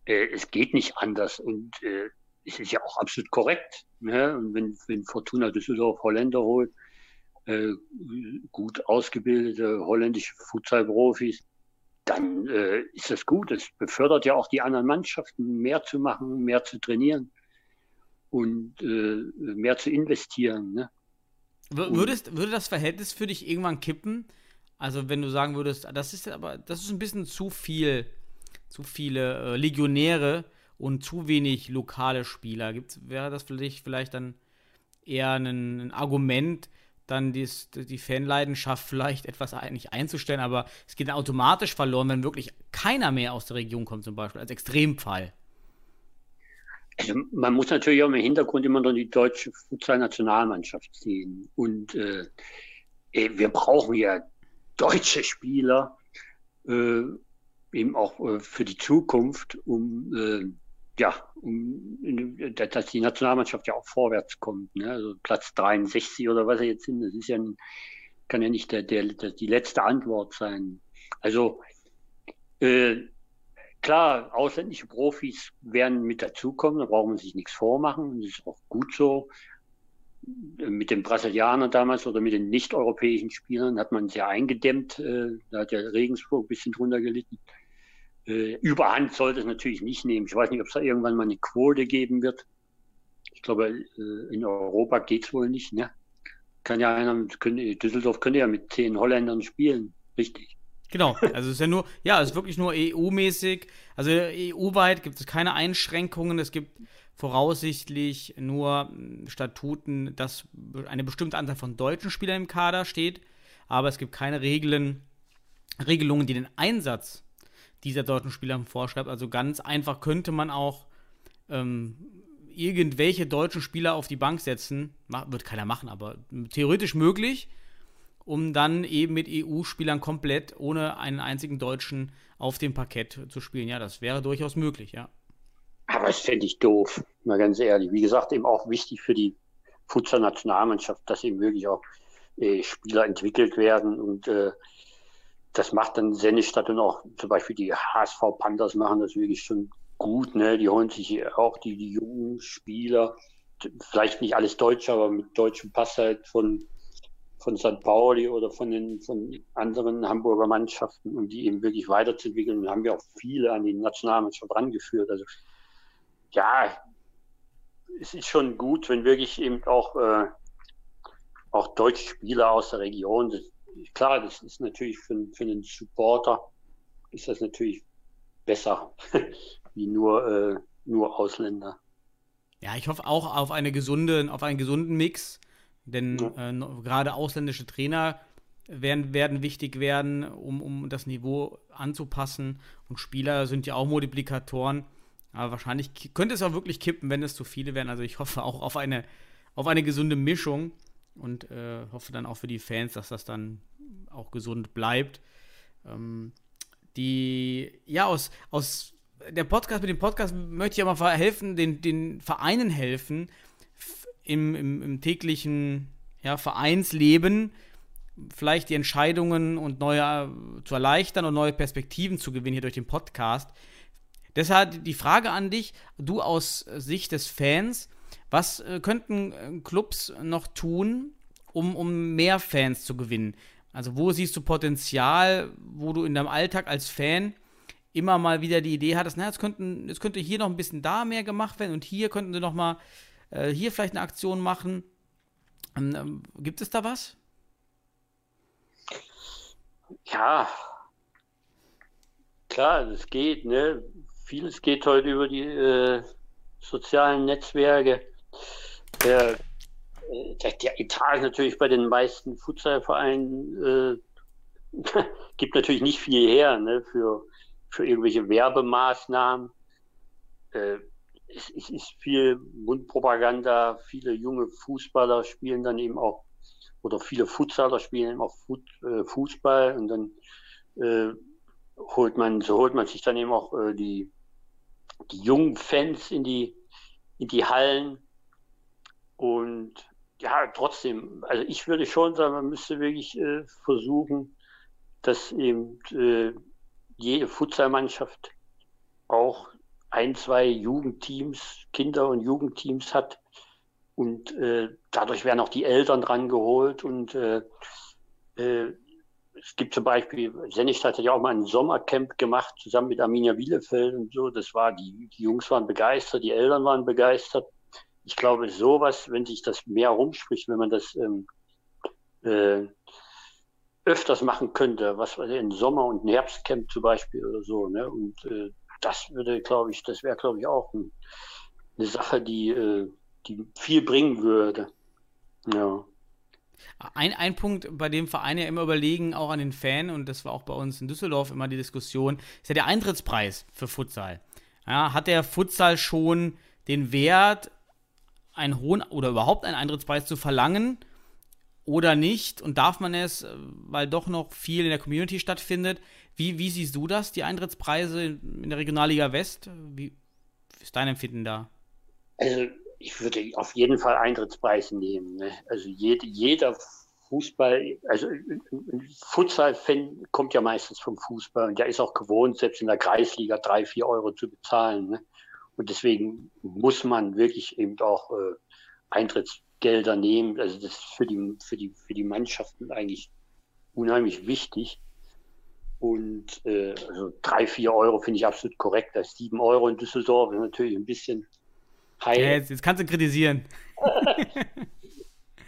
Äh, es geht nicht anders und äh, es ist ja auch absolut korrekt. Ne? Und wenn, wenn Fortuna Düsseldorf Holländer holt, äh, gut ausgebildete holländische Futsal-Profis, dann äh, ist das gut. Es befördert ja auch die anderen Mannschaften, mehr zu machen, mehr zu trainieren und äh, mehr zu investieren. Ne? Würdest, würde das Verhältnis für dich irgendwann kippen? Also wenn du sagen würdest, das ist aber, das ist ein bisschen zu viel, zu viele äh, Legionäre und zu wenig lokale Spieler. Gibt's, wäre das vielleicht, vielleicht dann eher ein, ein Argument, dann dies, die Fanleidenschaft vielleicht etwas eigentlich einzustellen, aber es geht dann automatisch verloren, wenn wirklich keiner mehr aus der Region kommt, zum Beispiel, als Extremfall. Also man muss natürlich auch im Hintergrund immer noch die deutsche Futsal-Nationalmannschaft sehen. Und äh, wir brauchen ja deutsche Spieler, äh, eben auch äh, für die Zukunft, um äh, ja, um, dass die Nationalmannschaft ja auch vorwärts kommt. Ne? Also Platz 63 oder was er jetzt sind, das ist ja ein, kann ja nicht der, der, der, die letzte Antwort sein. Also äh, klar, ausländische Profis werden mit dazukommen, da braucht man sich nichts vormachen, das ist auch gut so mit den Brasilianern damals oder mit den nicht-europäischen Spielern hat man sehr eingedämmt. Äh, da hat ja Regensburg ein bisschen drunter gelitten. Äh, Überhand sollte es natürlich nicht nehmen. Ich weiß nicht, ob es da irgendwann mal eine Quote geben wird. Ich glaube, äh, in Europa geht es wohl nicht. Ne? Kann ja einer, Düsseldorf könnte ja mit zehn Holländern spielen, richtig? Genau, also es ist ja nur, ja, es ist wirklich nur EU-mäßig. Also EU-weit gibt es keine Einschränkungen. Es gibt voraussichtlich nur Statuten, dass eine bestimmte Anzahl von deutschen Spielern im Kader steht, aber es gibt keine Regeln, Regelungen, die den Einsatz dieser deutschen Spieler vorschreibt. Also ganz einfach könnte man auch ähm, irgendwelche deutschen Spieler auf die Bank setzen, wird keiner machen, aber theoretisch möglich, um dann eben mit EU-Spielern komplett ohne einen einzigen Deutschen auf dem Parkett zu spielen. Ja, das wäre durchaus möglich, ja. Aber das fände ich doof, mal ganz ehrlich. Wie gesagt, eben auch wichtig für die Futsal-Nationalmannschaft, dass eben wirklich auch äh, Spieler entwickelt werden und äh, das macht dann Sennestadt und auch zum Beispiel die HSV Panthers machen das wirklich schon gut. Ne? Die holen sich auch die, die jungen Spieler, vielleicht nicht alles Deutsche, aber mit deutschem Pass halt von, von St. Pauli oder von den von anderen Hamburger Mannschaften, um die eben wirklich weiterzuentwickeln. Und haben wir auch viele an die Nationalmannschaft rangeführt. Also ja, es ist schon gut, wenn wirklich eben auch, äh, auch deutsche Spieler aus der Region, das, klar, das ist natürlich für, für einen Supporter, ist das natürlich besser, wie nur, äh, nur Ausländer. Ja, ich hoffe auch auf eine gesunde, auf einen gesunden Mix, denn ja. äh, gerade ausländische Trainer werden, werden wichtig werden, um, um das Niveau anzupassen. Und Spieler sind ja auch Multiplikatoren. Aber wahrscheinlich könnte es auch wirklich kippen, wenn es zu viele werden. Also ich hoffe auch auf eine, auf eine gesunde Mischung und äh, hoffe dann auch für die Fans, dass das dann auch gesund bleibt. Ähm, die, ja, aus, aus der Podcast, mit dem Podcast möchte ich mal helfen, den, den Vereinen helfen, im, im, im täglichen ja, Vereinsleben vielleicht die Entscheidungen und neue zu erleichtern und neue Perspektiven zu gewinnen hier durch den Podcast. Deshalb die Frage an dich, du aus Sicht des Fans, was äh, könnten äh, Clubs noch tun, um, um mehr Fans zu gewinnen? Also wo siehst du Potenzial, wo du in deinem Alltag als Fan immer mal wieder die Idee hattest, na, jetzt, könnten, jetzt könnte hier noch ein bisschen da mehr gemacht werden und hier könnten sie noch mal äh, hier vielleicht eine Aktion machen. Ähm, ähm, gibt es da was? Ja, klar, es geht, ne? vieles geht heute über die äh, sozialen Netzwerke. Der, äh, der, der, Etat natürlich bei den meisten Futsalvereinen äh, gibt natürlich nicht viel her ne, für, für irgendwelche Werbemaßnahmen. Äh, es, es, ist viel Mundpropaganda, viele junge Fußballer spielen dann eben auch, oder viele Futsaler spielen eben auch äh, Fußball und dann äh, holt man, so holt man sich dann eben auch äh, die die jungen Fans in die, in die Hallen. Und ja, trotzdem, also ich würde schon sagen, man müsste wirklich äh, versuchen, dass eben äh, jede Futsalmannschaft auch ein, zwei Jugendteams, Kinder- und Jugendteams hat, Und äh, dadurch werden auch die Eltern dran geholt. Und äh, äh, es gibt zum Beispiel, Sennestadt hat ja auch mal ein Sommercamp gemacht, zusammen mit Arminia Bielefeld und so. Das war, die, die Jungs waren begeistert, die Eltern waren begeistert. Ich glaube, sowas, wenn sich das mehr rumspricht, wenn man das ähm, äh, öfters machen könnte, was weiß ich, ein Sommer- und ein Herbstcamp zum Beispiel oder so, ne? Und äh, das würde, glaube ich, das wäre, glaube ich, auch ein, eine Sache, die, äh, die viel bringen würde. Ja. Ein, ein Punkt, bei dem Vereine ja immer überlegen, auch an den Fan, und das war auch bei uns in Düsseldorf immer die Diskussion, ist ja der Eintrittspreis für Futsal. Ja, hat der Futsal schon den Wert, einen hohen oder überhaupt einen Eintrittspreis zu verlangen oder nicht? Und darf man es, weil doch noch viel in der Community stattfindet? Wie, wie siehst du das, die Eintrittspreise in der Regionalliga West? Wie ist dein Empfinden da? Also ich würde auf jeden Fall Eintrittspreise nehmen. Ne? Also jede, jeder Fußball, also Futsal-Fan kommt ja meistens vom Fußball und der ist auch gewohnt, selbst in der Kreisliga drei, vier Euro zu bezahlen. Ne? Und deswegen muss man wirklich eben auch äh, Eintrittsgelder nehmen. Also das ist für die, für die, für die Mannschaften eigentlich unheimlich wichtig. Und äh, also drei, vier Euro finde ich absolut korrekt. Das sieben Euro in Düsseldorf ist natürlich ein bisschen High. Ja, jetzt, jetzt, kannst du kritisieren.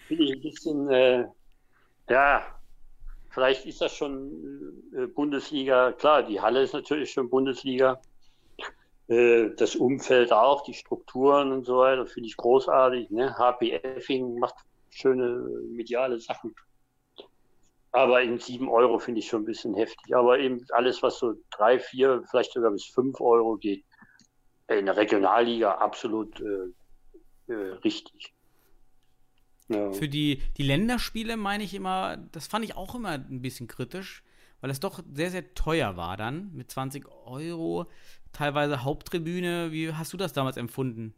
finde ich ein bisschen, äh, ja, vielleicht ist das schon äh, Bundesliga. Klar, die Halle ist natürlich schon Bundesliga. Äh, das Umfeld auch, die Strukturen und so weiter, finde ich großartig. Ne? HP Effing macht schöne mediale Sachen. Aber in sieben Euro finde ich schon ein bisschen heftig. Aber eben alles, was so drei, vier, vielleicht sogar bis fünf Euro geht, in der Regionalliga absolut äh, äh, richtig. Ja. Für die, die Länderspiele meine ich immer, das fand ich auch immer ein bisschen kritisch, weil es doch sehr, sehr teuer war dann mit 20 Euro, teilweise Haupttribüne. Wie hast du das damals empfunden?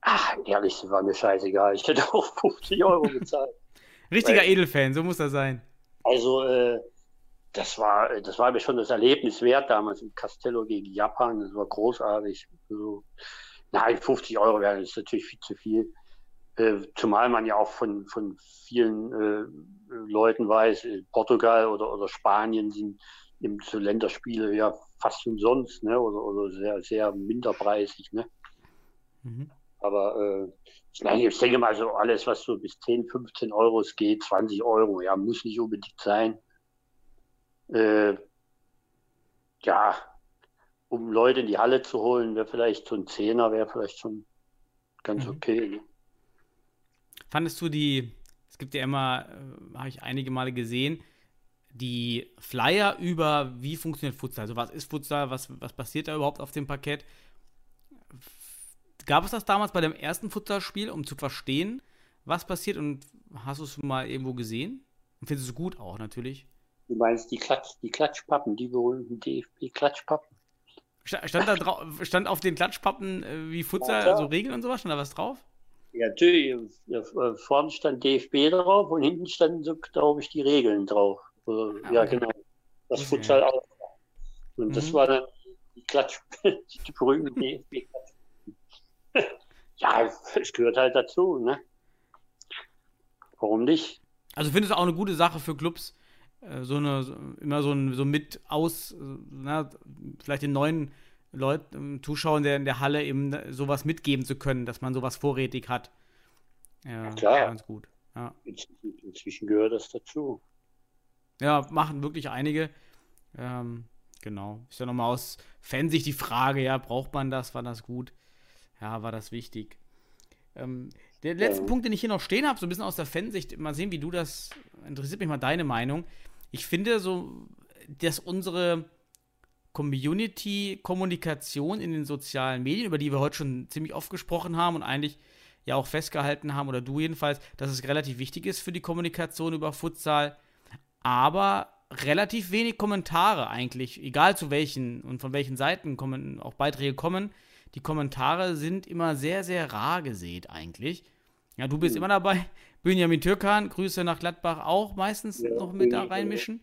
Ach, ehrlich, war mir scheißegal. Ich hätte auch 50 Euro bezahlt. Richtiger Weil, Edelfan, so muss das sein. Also, äh, das war, das war mir schon das Erlebnis wert damals in Castello gegen Japan. Das war großartig. Also, nein, 50 Euro wäre das natürlich viel zu viel. Äh, zumal man ja auch von, von vielen äh, Leuten weiß, Portugal oder, oder Spanien sind eben so Länderspiele ja fast umsonst, ne? Oder, oder sehr, sehr minderpreisig, ne? Mhm. Aber äh, ich denke mal so alles, was so bis 10, 15 Euro geht, 20 Euro, ja, muss nicht unbedingt sein. Äh, ja, um Leute in die Halle zu holen, wäre vielleicht so ein Zehner, wäre vielleicht schon ganz mhm. okay. Ne? Fandest du die, es gibt ja immer, äh, habe ich einige Male gesehen, die Flyer über, wie funktioniert Futsal, also was ist Futsal, was, was passiert da überhaupt auf dem Parkett. Gab es das damals bei dem ersten Futsalspiel, um zu verstehen, was passiert und hast du es mal irgendwo gesehen? Und findest du es gut auch natürlich? Du meinst die, Klatsch, die Klatschpappen, die berühmten DFB-Klatschpappen? Stand, da drauf, stand auf den Klatschpappen äh, wie Futsal, ja, also Regeln und sowas? Stand da was drauf? Ja, natürlich. Vorne stand DFB drauf und hinten standen so, glaube ich, die Regeln drauf. Also, ja, okay. genau. Das okay. Futsal auch. Und mhm. das war dann die Klatsch, die berühmten DFB-Klatschpappen. ja, es gehört halt dazu, ne? Warum nicht? Also findest du auch eine gute Sache für Clubs, äh, so eine, immer so, ein, so mit aus, na, vielleicht den neuen Leuten, Zuschauern der in der Halle eben sowas mitgeben zu können, dass man sowas vorrätig hat. Ja, klar. Ganz gut. Ja. Inzwischen gehört das dazu. Ja, machen wirklich einige. Ähm, genau. Ist ja nochmal aus Fansicht die Frage, ja, braucht man das? War das gut? Ja, war das wichtig? Ähm, der letzte ja. Punkt, den ich hier noch stehen habe, so ein bisschen aus der Fansicht, mal sehen, wie du das, interessiert mich mal deine Meinung ich finde so, dass unsere Community-Kommunikation in den sozialen Medien, über die wir heute schon ziemlich oft gesprochen haben und eigentlich ja auch festgehalten haben, oder du jedenfalls, dass es relativ wichtig ist für die Kommunikation über Futsal, aber relativ wenig Kommentare eigentlich, egal zu welchen und von welchen Seiten kommen, auch Beiträge kommen. Die Kommentare sind immer sehr, sehr rar gesät eigentlich. Ja, du bist mhm. immer dabei. Benjamin Türkan, Grüße nach Gladbach auch meistens ja, noch mit da reinmischen.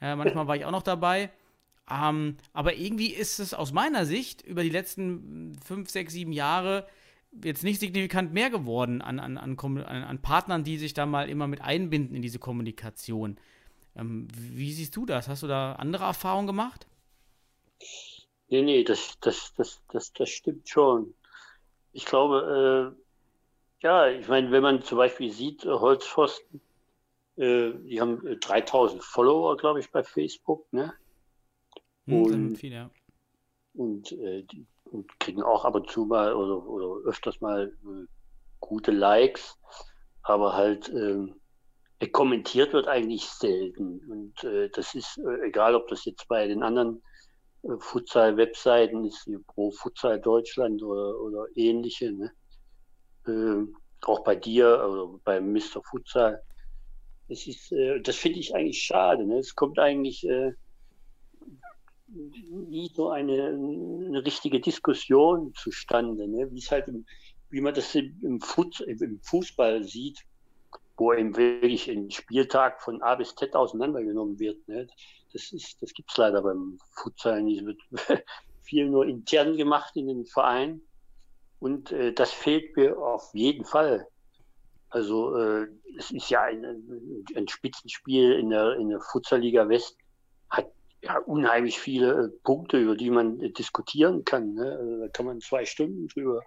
Äh, manchmal war ich auch noch dabei. Ähm, aber irgendwie ist es aus meiner Sicht über die letzten fünf, sechs, sieben Jahre jetzt nicht signifikant mehr geworden an, an, an, an, Partnern, die sich da mal immer mit einbinden in diese Kommunikation. Ähm, wie siehst du das? Hast du da andere Erfahrungen gemacht? Nee, nee, das, das, das, das, das stimmt schon. Ich glaube, äh, ja, ich meine, wenn man zum Beispiel sieht, äh, Holzpfosten, äh, die haben 3000 äh, Follower, glaube ich, bei Facebook, ne? Hm, und, viel, ja. und, äh, die, und kriegen auch ab und zu mal oder, oder öfters mal äh, gute Likes, aber halt ähm, kommentiert wird eigentlich selten. Und das ist egal, ob das jetzt bei den anderen Futsal-Webseiten ist, wie Pro Futsal Deutschland oder, oder ähnliche. Ne? Äh, auch bei dir oder bei Mr. Futsal. Das, ist, äh, das finde ich eigentlich schade. Ne? Es kommt eigentlich äh, nie so eine, eine richtige Diskussion zustande, ne? wie es halt im, wie man das im, im, Fuß, im Fußball sieht wo eben wirklich ein Spieltag von A bis Z auseinandergenommen wird. Ne? Das, ist, das gibt es leider beim Futsal nicht. Es wird viel nur intern gemacht in den Vereinen. Und äh, das fehlt mir auf jeden Fall. Also äh, es ist ja ein, ein Spitzenspiel in der, in der Futsalliga West, hat ja unheimlich viele äh, Punkte, über die man äh, diskutieren kann. Ne? Also, da kann man zwei Stunden drüber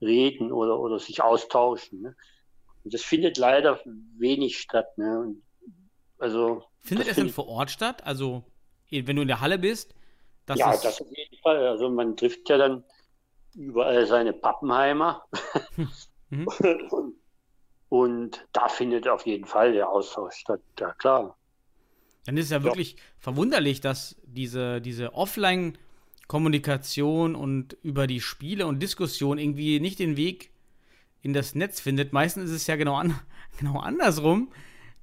reden oder, oder sich austauschen. Ne? Und das findet leider wenig statt. Ne? Und also, findet es denn vor Ort statt? Also, wenn du in der Halle bist? Das ja, das auf jeden Fall. Also, man trifft ja dann überall seine Pappenheimer. mhm. und, und da findet auf jeden Fall der Austausch statt. Ja, klar. Dann ist es ja, ja. wirklich verwunderlich, dass diese, diese Offline-Kommunikation und über die Spiele und Diskussion irgendwie nicht den Weg in das Netz findet. Meistens ist es ja genau, an, genau andersrum,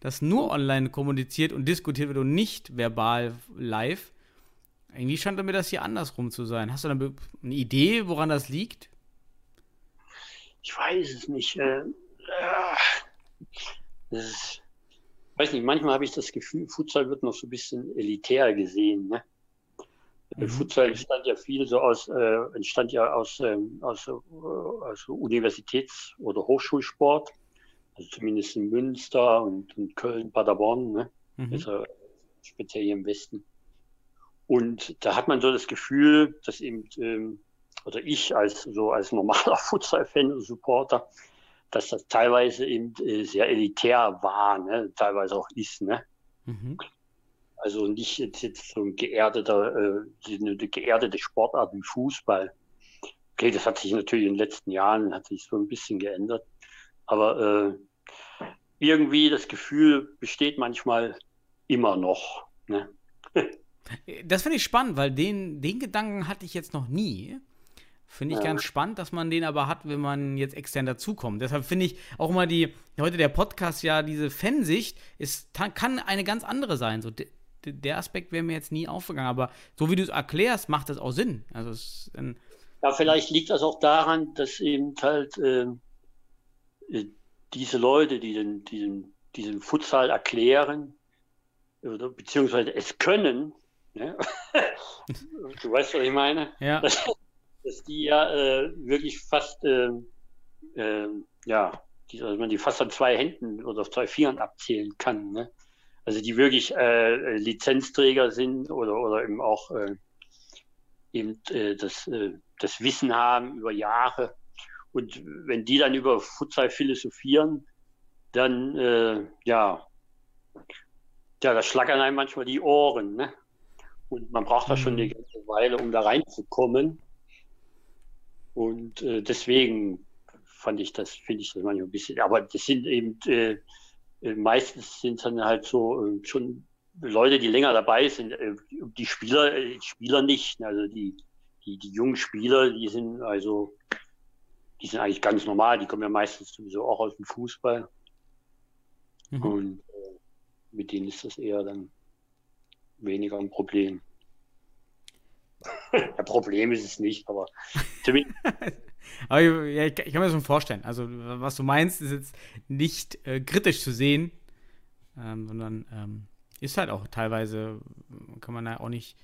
dass nur online kommuniziert und diskutiert wird und nicht verbal live. Irgendwie scheint mir das hier andersrum zu sein. Hast du eine, eine Idee, woran das liegt? Ich weiß es nicht. Äh, ist, weiß nicht, manchmal habe ich das Gefühl, Futsal wird noch so ein bisschen elitär gesehen. Ne? Mhm. Futsal entstand ja viel so aus, äh, entstand ja aus, ähm, aus, äh, aus Universitäts- oder Hochschulsport, also zumindest in Münster und, und Köln, Paderborn, ne? Mhm. Also speziell hier im Westen. Und da hat man so das Gefühl, dass eben, ähm, oder ich als so als normaler Futsal-Fan und Supporter, dass das teilweise eben äh, sehr elitär war, ne? teilweise auch ist. Ne? Mhm. Also nicht jetzt, jetzt so ein geerdeter, äh, eine geerdete Sportart wie Fußball. Okay, das hat sich natürlich in den letzten Jahren hat sich so ein bisschen geändert. Aber äh, irgendwie das Gefühl besteht manchmal immer noch. Ne? das finde ich spannend, weil den, den Gedanken hatte ich jetzt noch nie. Finde ich ja. ganz spannend, dass man den aber hat, wenn man jetzt extern dazukommt. Deshalb finde ich auch mal die, heute der Podcast ja, diese Fansicht ist, kann eine ganz andere sein. So, der Aspekt wäre mir jetzt nie aufgegangen, aber so wie du es erklärst, macht das auch Sinn. Also es, ja, vielleicht liegt das auch daran, dass eben halt äh, äh, diese Leute, die den, diesen, diesen Futsal erklären, oder beziehungsweise es können, ne? du weißt, was ich meine? Ja. Dass, dass die ja äh, wirklich fast, äh, äh, ja, die, dass man die fast an zwei Händen oder auf zwei Vieren abzählen kann. Ne? also die wirklich äh, Lizenzträger sind oder, oder eben auch äh, eben äh, das, das Wissen haben über Jahre. Und wenn die dann über Futsal philosophieren, dann äh, ja, ja, da schlackern einem manchmal die Ohren. Ne? Und man braucht da schon eine mhm. ganze Weile, um da reinzukommen. Und äh, deswegen fand ich das, finde ich das manchmal ein bisschen, aber das sind eben äh, äh, meistens sind es dann halt so äh, schon Leute, die länger dabei sind. Äh, die Spieler, Spieler nicht. Ne? Also die, die, die jungen Spieler, die sind also, die sind eigentlich ganz normal. Die kommen ja meistens sowieso auch aus dem Fußball. Mhm. Und äh, mit denen ist das eher dann weniger ein Problem. Ein Problem ist es nicht, aber zumindest, Aber ja, ich, ich, kann mir das schon vorstellen. Also, was du meinst, ist jetzt nicht äh, kritisch zu sehen, ähm, sondern ähm, ist halt auch teilweise, kann man da auch nicht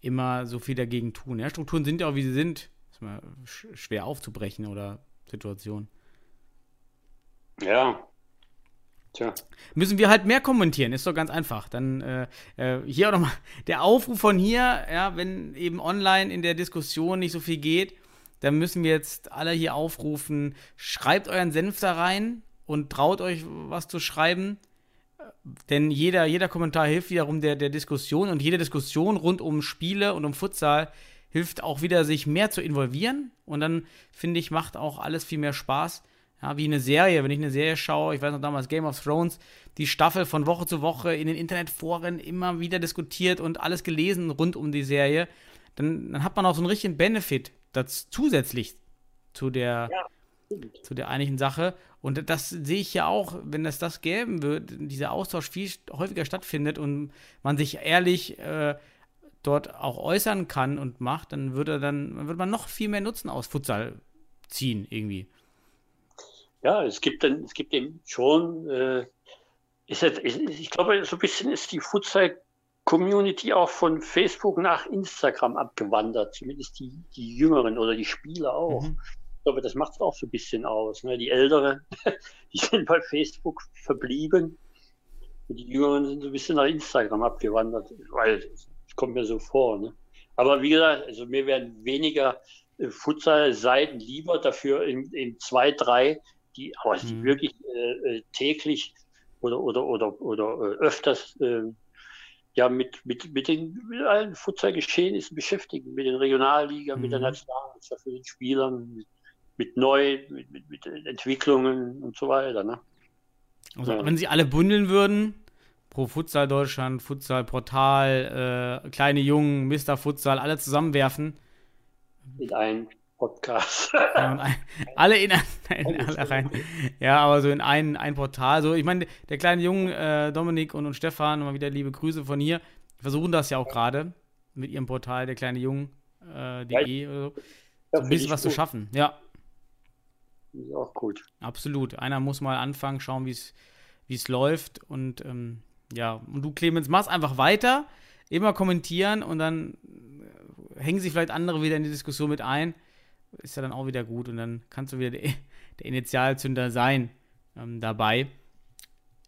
immer so viel dagegen tun. Ja, Strukturen sind ja auch, wie sie sind. Ist mal sch schwer aufzubrechen oder Situation. Ja. Tja. Müssen wir halt mehr kommentieren, ist doch ganz einfach. Dann äh, äh, hier auch nochmal der Aufruf von hier, ja, wenn eben online in der Diskussion nicht so viel geht, dann müssen wir jetzt alle hier aufrufen, schreibt euren Senf da rein und traut euch was zu schreiben. Denn jeder, jeder Kommentar hilft wiederum der, der Diskussion und jede Diskussion rund um Spiele und um Futsal hilft auch wieder, sich mehr zu involvieren. Und dann, finde ich, macht auch alles viel mehr Spaß. Ja, wie eine Serie, wenn ich eine Serie schaue, ich weiß noch damals Game of Thrones, die Staffel von Woche zu Woche in den Internetforen immer wieder diskutiert und alles gelesen rund um die Serie, dann, dann hat man auch so einen richtigen Benefit das zusätzlich zu der, ja. zu der eigentlichen Sache. Und das sehe ich ja auch, wenn es das gäben würde, dieser Austausch viel häufiger stattfindet und man sich ehrlich äh, dort auch äußern kann und macht, dann würde dann würde man noch viel mehr Nutzen aus Futsal ziehen irgendwie. Ja, es gibt dann, es gibt eben schon, äh, ist, ist, ich glaube, so ein bisschen ist die Futsal Community auch von Facebook nach Instagram abgewandert, zumindest die, die Jüngeren oder die Spieler auch. Mhm. Ich glaube, das macht es auch so ein bisschen aus. Ne? Die Älteren, die sind bei Facebook verblieben. Und die Jüngeren sind so ein bisschen nach Instagram abgewandert, weil kommt mir so vor. Ne? Aber wie gesagt, also mir werden weniger äh, Futsal-Seiten lieber, dafür in, in zwei, drei, die, aber mhm. wirklich äh, äh, täglich oder, oder, oder, oder äh, öfters äh, ja mit, mit, mit den mit allen Futsal-Geschehnissen beschäftigen, mit den Regionalliga, mhm. mit der mhm. Nationalmannschaft, mit den Spielern, mit, mit neu, mit, mit, mit, Entwicklungen und so weiter. Ne? Also, ja. wenn sie alle bündeln würden, pro Futsal Deutschland, Futsal Portal, äh, kleine Jungen, Mr. Futsal, alle zusammenwerfen. Mit einem Podcast. Ja, ein, alle in, in alle rein. Ja, aber so in ein, ein Portal. So, ich meine, der kleine Junge äh, Dominik und, und Stefan, mal wieder liebe Grüße von hier, versuchen das ja auch gerade mit ihrem Portal, der kleine Jung, äh, ja, oder so. so ein bisschen was gut. zu schaffen. Ja. Ist auch gut. Absolut. Einer muss mal anfangen, schauen, wie es läuft. Und ähm, ja, und du, Clemens, machst einfach weiter, immer kommentieren und dann äh, hängen sich vielleicht andere wieder in die Diskussion mit ein ist ja dann auch wieder gut und dann kannst du wieder der, der Initialzünder sein ähm, dabei.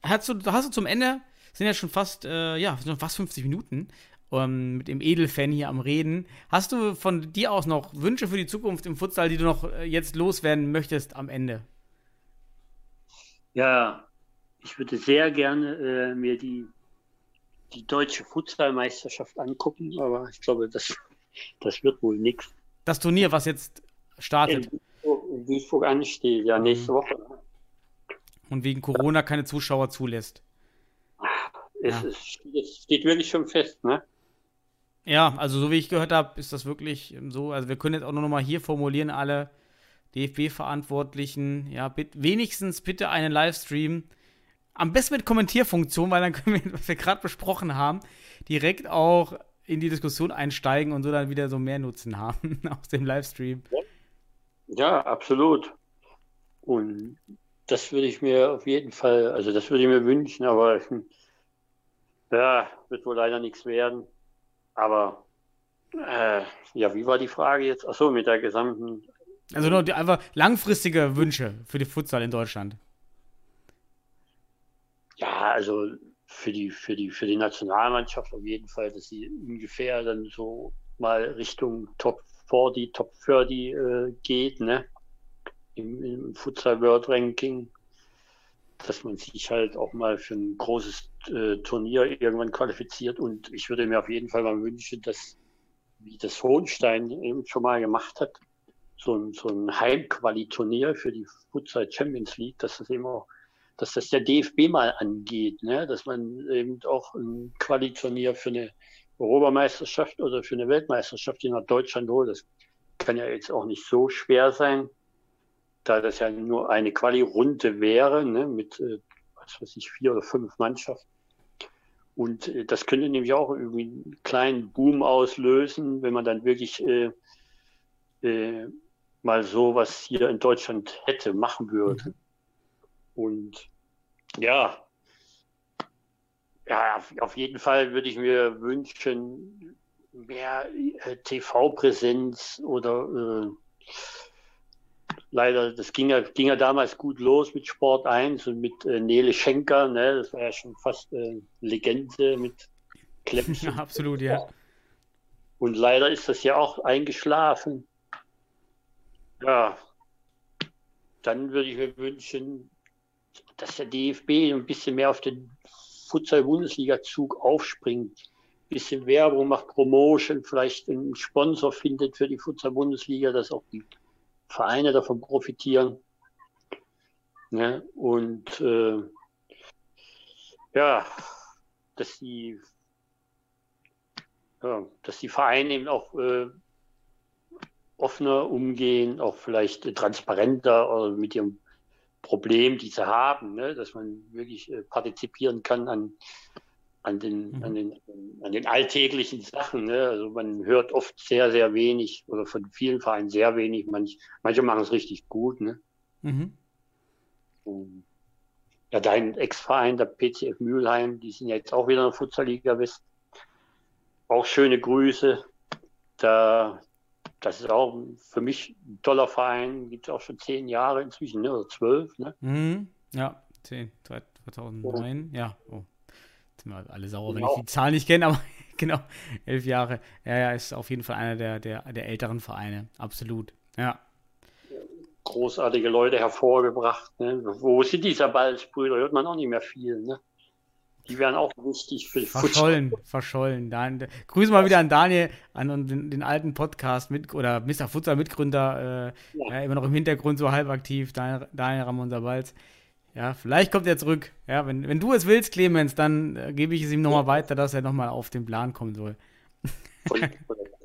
Hast du, hast du zum Ende, sind ja schon fast, äh, ja, fast 50 Minuten ähm, mit dem Edelfan hier am Reden. Hast du von dir aus noch Wünsche für die Zukunft im Futsal, die du noch äh, jetzt loswerden möchtest am Ende? Ja, ich würde sehr gerne äh, mir die, die deutsche Futsalmeisterschaft angucken, aber ich glaube, das, das wird wohl nichts. Das Turnier, was jetzt startet. In Duisburg ansteht, ja, nächste mhm. Woche. Und wegen Corona keine Zuschauer zulässt. Es, ja. ist, es steht wirklich schon fest, ne? Ja, also so wie ich gehört habe, ist das wirklich so. Also wir können jetzt auch nur noch mal hier formulieren, alle DFB-Verantwortlichen, ja, bitte, wenigstens bitte einen Livestream. Am besten mit Kommentierfunktion, weil dann können wir, was wir gerade besprochen haben, direkt auch in die Diskussion einsteigen und so dann wieder so mehr Nutzen haben aus dem Livestream. Ja. Absolut. Und das würde ich mir auf jeden Fall, also das würde ich mir wünschen, aber ja, wird wohl leider nichts werden. Aber äh, ja, wie war die Frage jetzt? Achso, mit der gesamten. Also nur die, einfach langfristige Wünsche für die Futsal in Deutschland. Ja, also für die, für die, für die Nationalmannschaft auf jeden Fall, dass sie ungefähr dann so mal Richtung Top 40, Top 30 äh, geht, ne? Im, im Futsal World Ranking, dass man sich halt auch mal für ein großes äh, Turnier irgendwann qualifiziert. Und ich würde mir auf jeden Fall mal wünschen, dass, wie das Hohenstein eben schon mal gemacht hat, so ein, so ein Heimquali-Turnier für die Futsal Champions League, dass das immer dass das der DFB mal angeht, ne? dass man eben auch ein Quali-Turnier für eine Europameisterschaft oder für eine Weltmeisterschaft nach Deutschland holt. Das kann ja jetzt auch nicht so schwer sein, da das ja nur eine Quali-Runde wäre, ne, mit, äh, was weiß ich, vier oder fünf Mannschaften. Und äh, das könnte nämlich auch irgendwie einen kleinen Boom auslösen, wenn man dann wirklich äh, äh, mal so was hier in Deutschland hätte, machen würde. Mhm. Und ja, ja, auf jeden Fall würde ich mir wünschen, mehr äh, TV-Präsenz oder äh, leider, das ging ja, ging ja damals gut los mit Sport 1 und mit äh, Nele Schenker, ne? das war ja schon fast äh, Legende mit Klemsen. Ja, absolut, ja. Und leider ist das ja auch eingeschlafen. Ja, dann würde ich mir wünschen, dass der DFB ein bisschen mehr auf den Futsal-Bundesliga-Zug aufspringt. Ein bisschen Werbung macht, Promotion, vielleicht einen Sponsor findet für die Futsal-Bundesliga, dass auch die Vereine davon profitieren. Ne? Und äh, ja, dass die, ja, dass die Vereine eben auch äh, offener umgehen, auch vielleicht äh, transparenter oder mit ihrem Problem, die sie haben, ne? dass man wirklich äh, partizipieren kann an, an, den, Mhm. an, den, an den alltäglichen Sachen. Ne? Also man hört oft sehr, sehr wenig oder von vielen Vereinen sehr wenig. Manch, manche machen es richtig gut. Ne? Mhm. Und ja, dein Ex-Verein, der PCF Mülheim, die sind ja jetzt auch wieder in der Futsalliga West. Auch schöne Grüße. Da, das ist auch für mich ein toller Verein. Gibt es auch schon zehn Jahre inzwischen, ne? oder zwölf. Ne? Mhm. Ja, 10, 2009, ja. Oh. Jetzt sind wir alle sauer, wenn Genau. ich die Zahl nicht kenne, aber genau, elf Jahre. Ja, ja, ist auf jeden Fall einer der, der, der älteren Vereine. Absolut. Ja. Großartige Leute hervorgebracht. Ne? Wo sind die Sabalz-Brüder? Hört man auch nicht mehr viel. Ne? Die wären auch wichtig für die. Verschollen, verschollen. Dan, grüße mal wieder an Daniel, an den, den alten Podcast mit oder Mr. Futsal Mitgründer, äh, Ja. ja, immer noch im Hintergrund so halb aktiv, Daniel, Daniel Ramon Sabalz. Ja, vielleicht kommt er zurück. Ja, wenn, wenn du es willst, Clemens, dann äh, gebe ich es ihm nochmal weiter, dass er nochmal auf den Plan kommen soll. Von,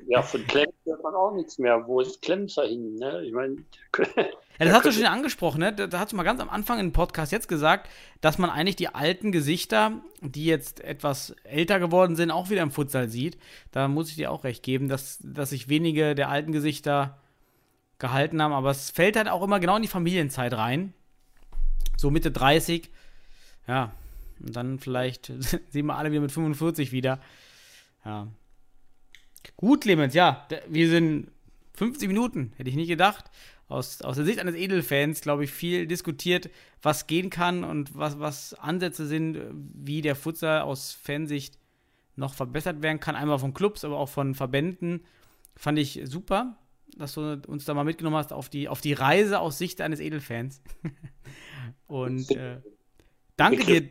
ja, von Klems hört man auch nichts mehr. Wo ist Klemser hin? Ne? Ich meine, Ja, das hast du schon angesprochen, ne? Da, da hast du mal ganz am Anfang im Podcast jetzt gesagt, dass man eigentlich die alten Gesichter, die jetzt etwas älter geworden sind, auch wieder im Futsal sieht. Da muss ich dir auch recht geben, dass, dass sich wenige der alten Gesichter gehalten haben. Aber es fällt halt auch immer genau in die Familienzeit rein. So Mitte 30. Ja. Und dann vielleicht sehen wir alle wieder mit 45 wieder. Ja. Gut, Clemens, ja. Wir sind 50 Minuten, hätte ich nicht gedacht. Aus, aus der Sicht eines Edelfans, glaube ich, viel diskutiert, was gehen kann und was, was Ansätze sind, wie der Futsal aus Fansicht noch verbessert werden kann. Einmal von Clubs, aber auch von Verbänden. Fand ich super, dass du uns da mal mitgenommen hast auf die, auf die Reise aus Sicht eines Edelfans. und äh, danke dir.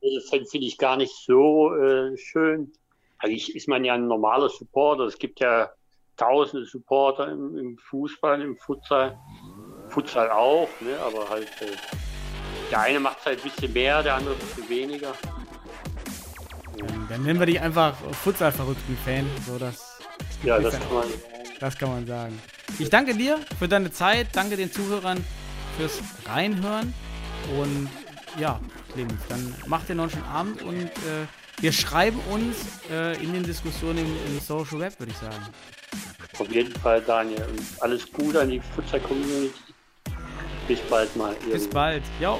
das finde ich gar nicht so äh, schön. Eigentlich ist man ja ein normaler Supporter. Es gibt ja tausende Supporter im, im Fußball, im Futsal. Futsal auch, ne? aber halt äh, der eine macht halt ein bisschen mehr, der andere ein bisschen weniger. Dann nennen wir dich einfach Futsal-Verrückten-Fan. So, das, Ja, das kann man. das kann man sagen. Ich danke dir für deine Zeit, danke den Zuhörern fürs Reinhören. Und ja, Clemens, dann macht ihr noch einen schönen Abend und äh, wir schreiben uns äh, in den Diskussionen im, im Social Web, würde ich sagen. Auf jeden Fall, Daniel. Und alles Gute an die Futsal-Community. Bis bald mal. Bis irgendwann. bald. Jo.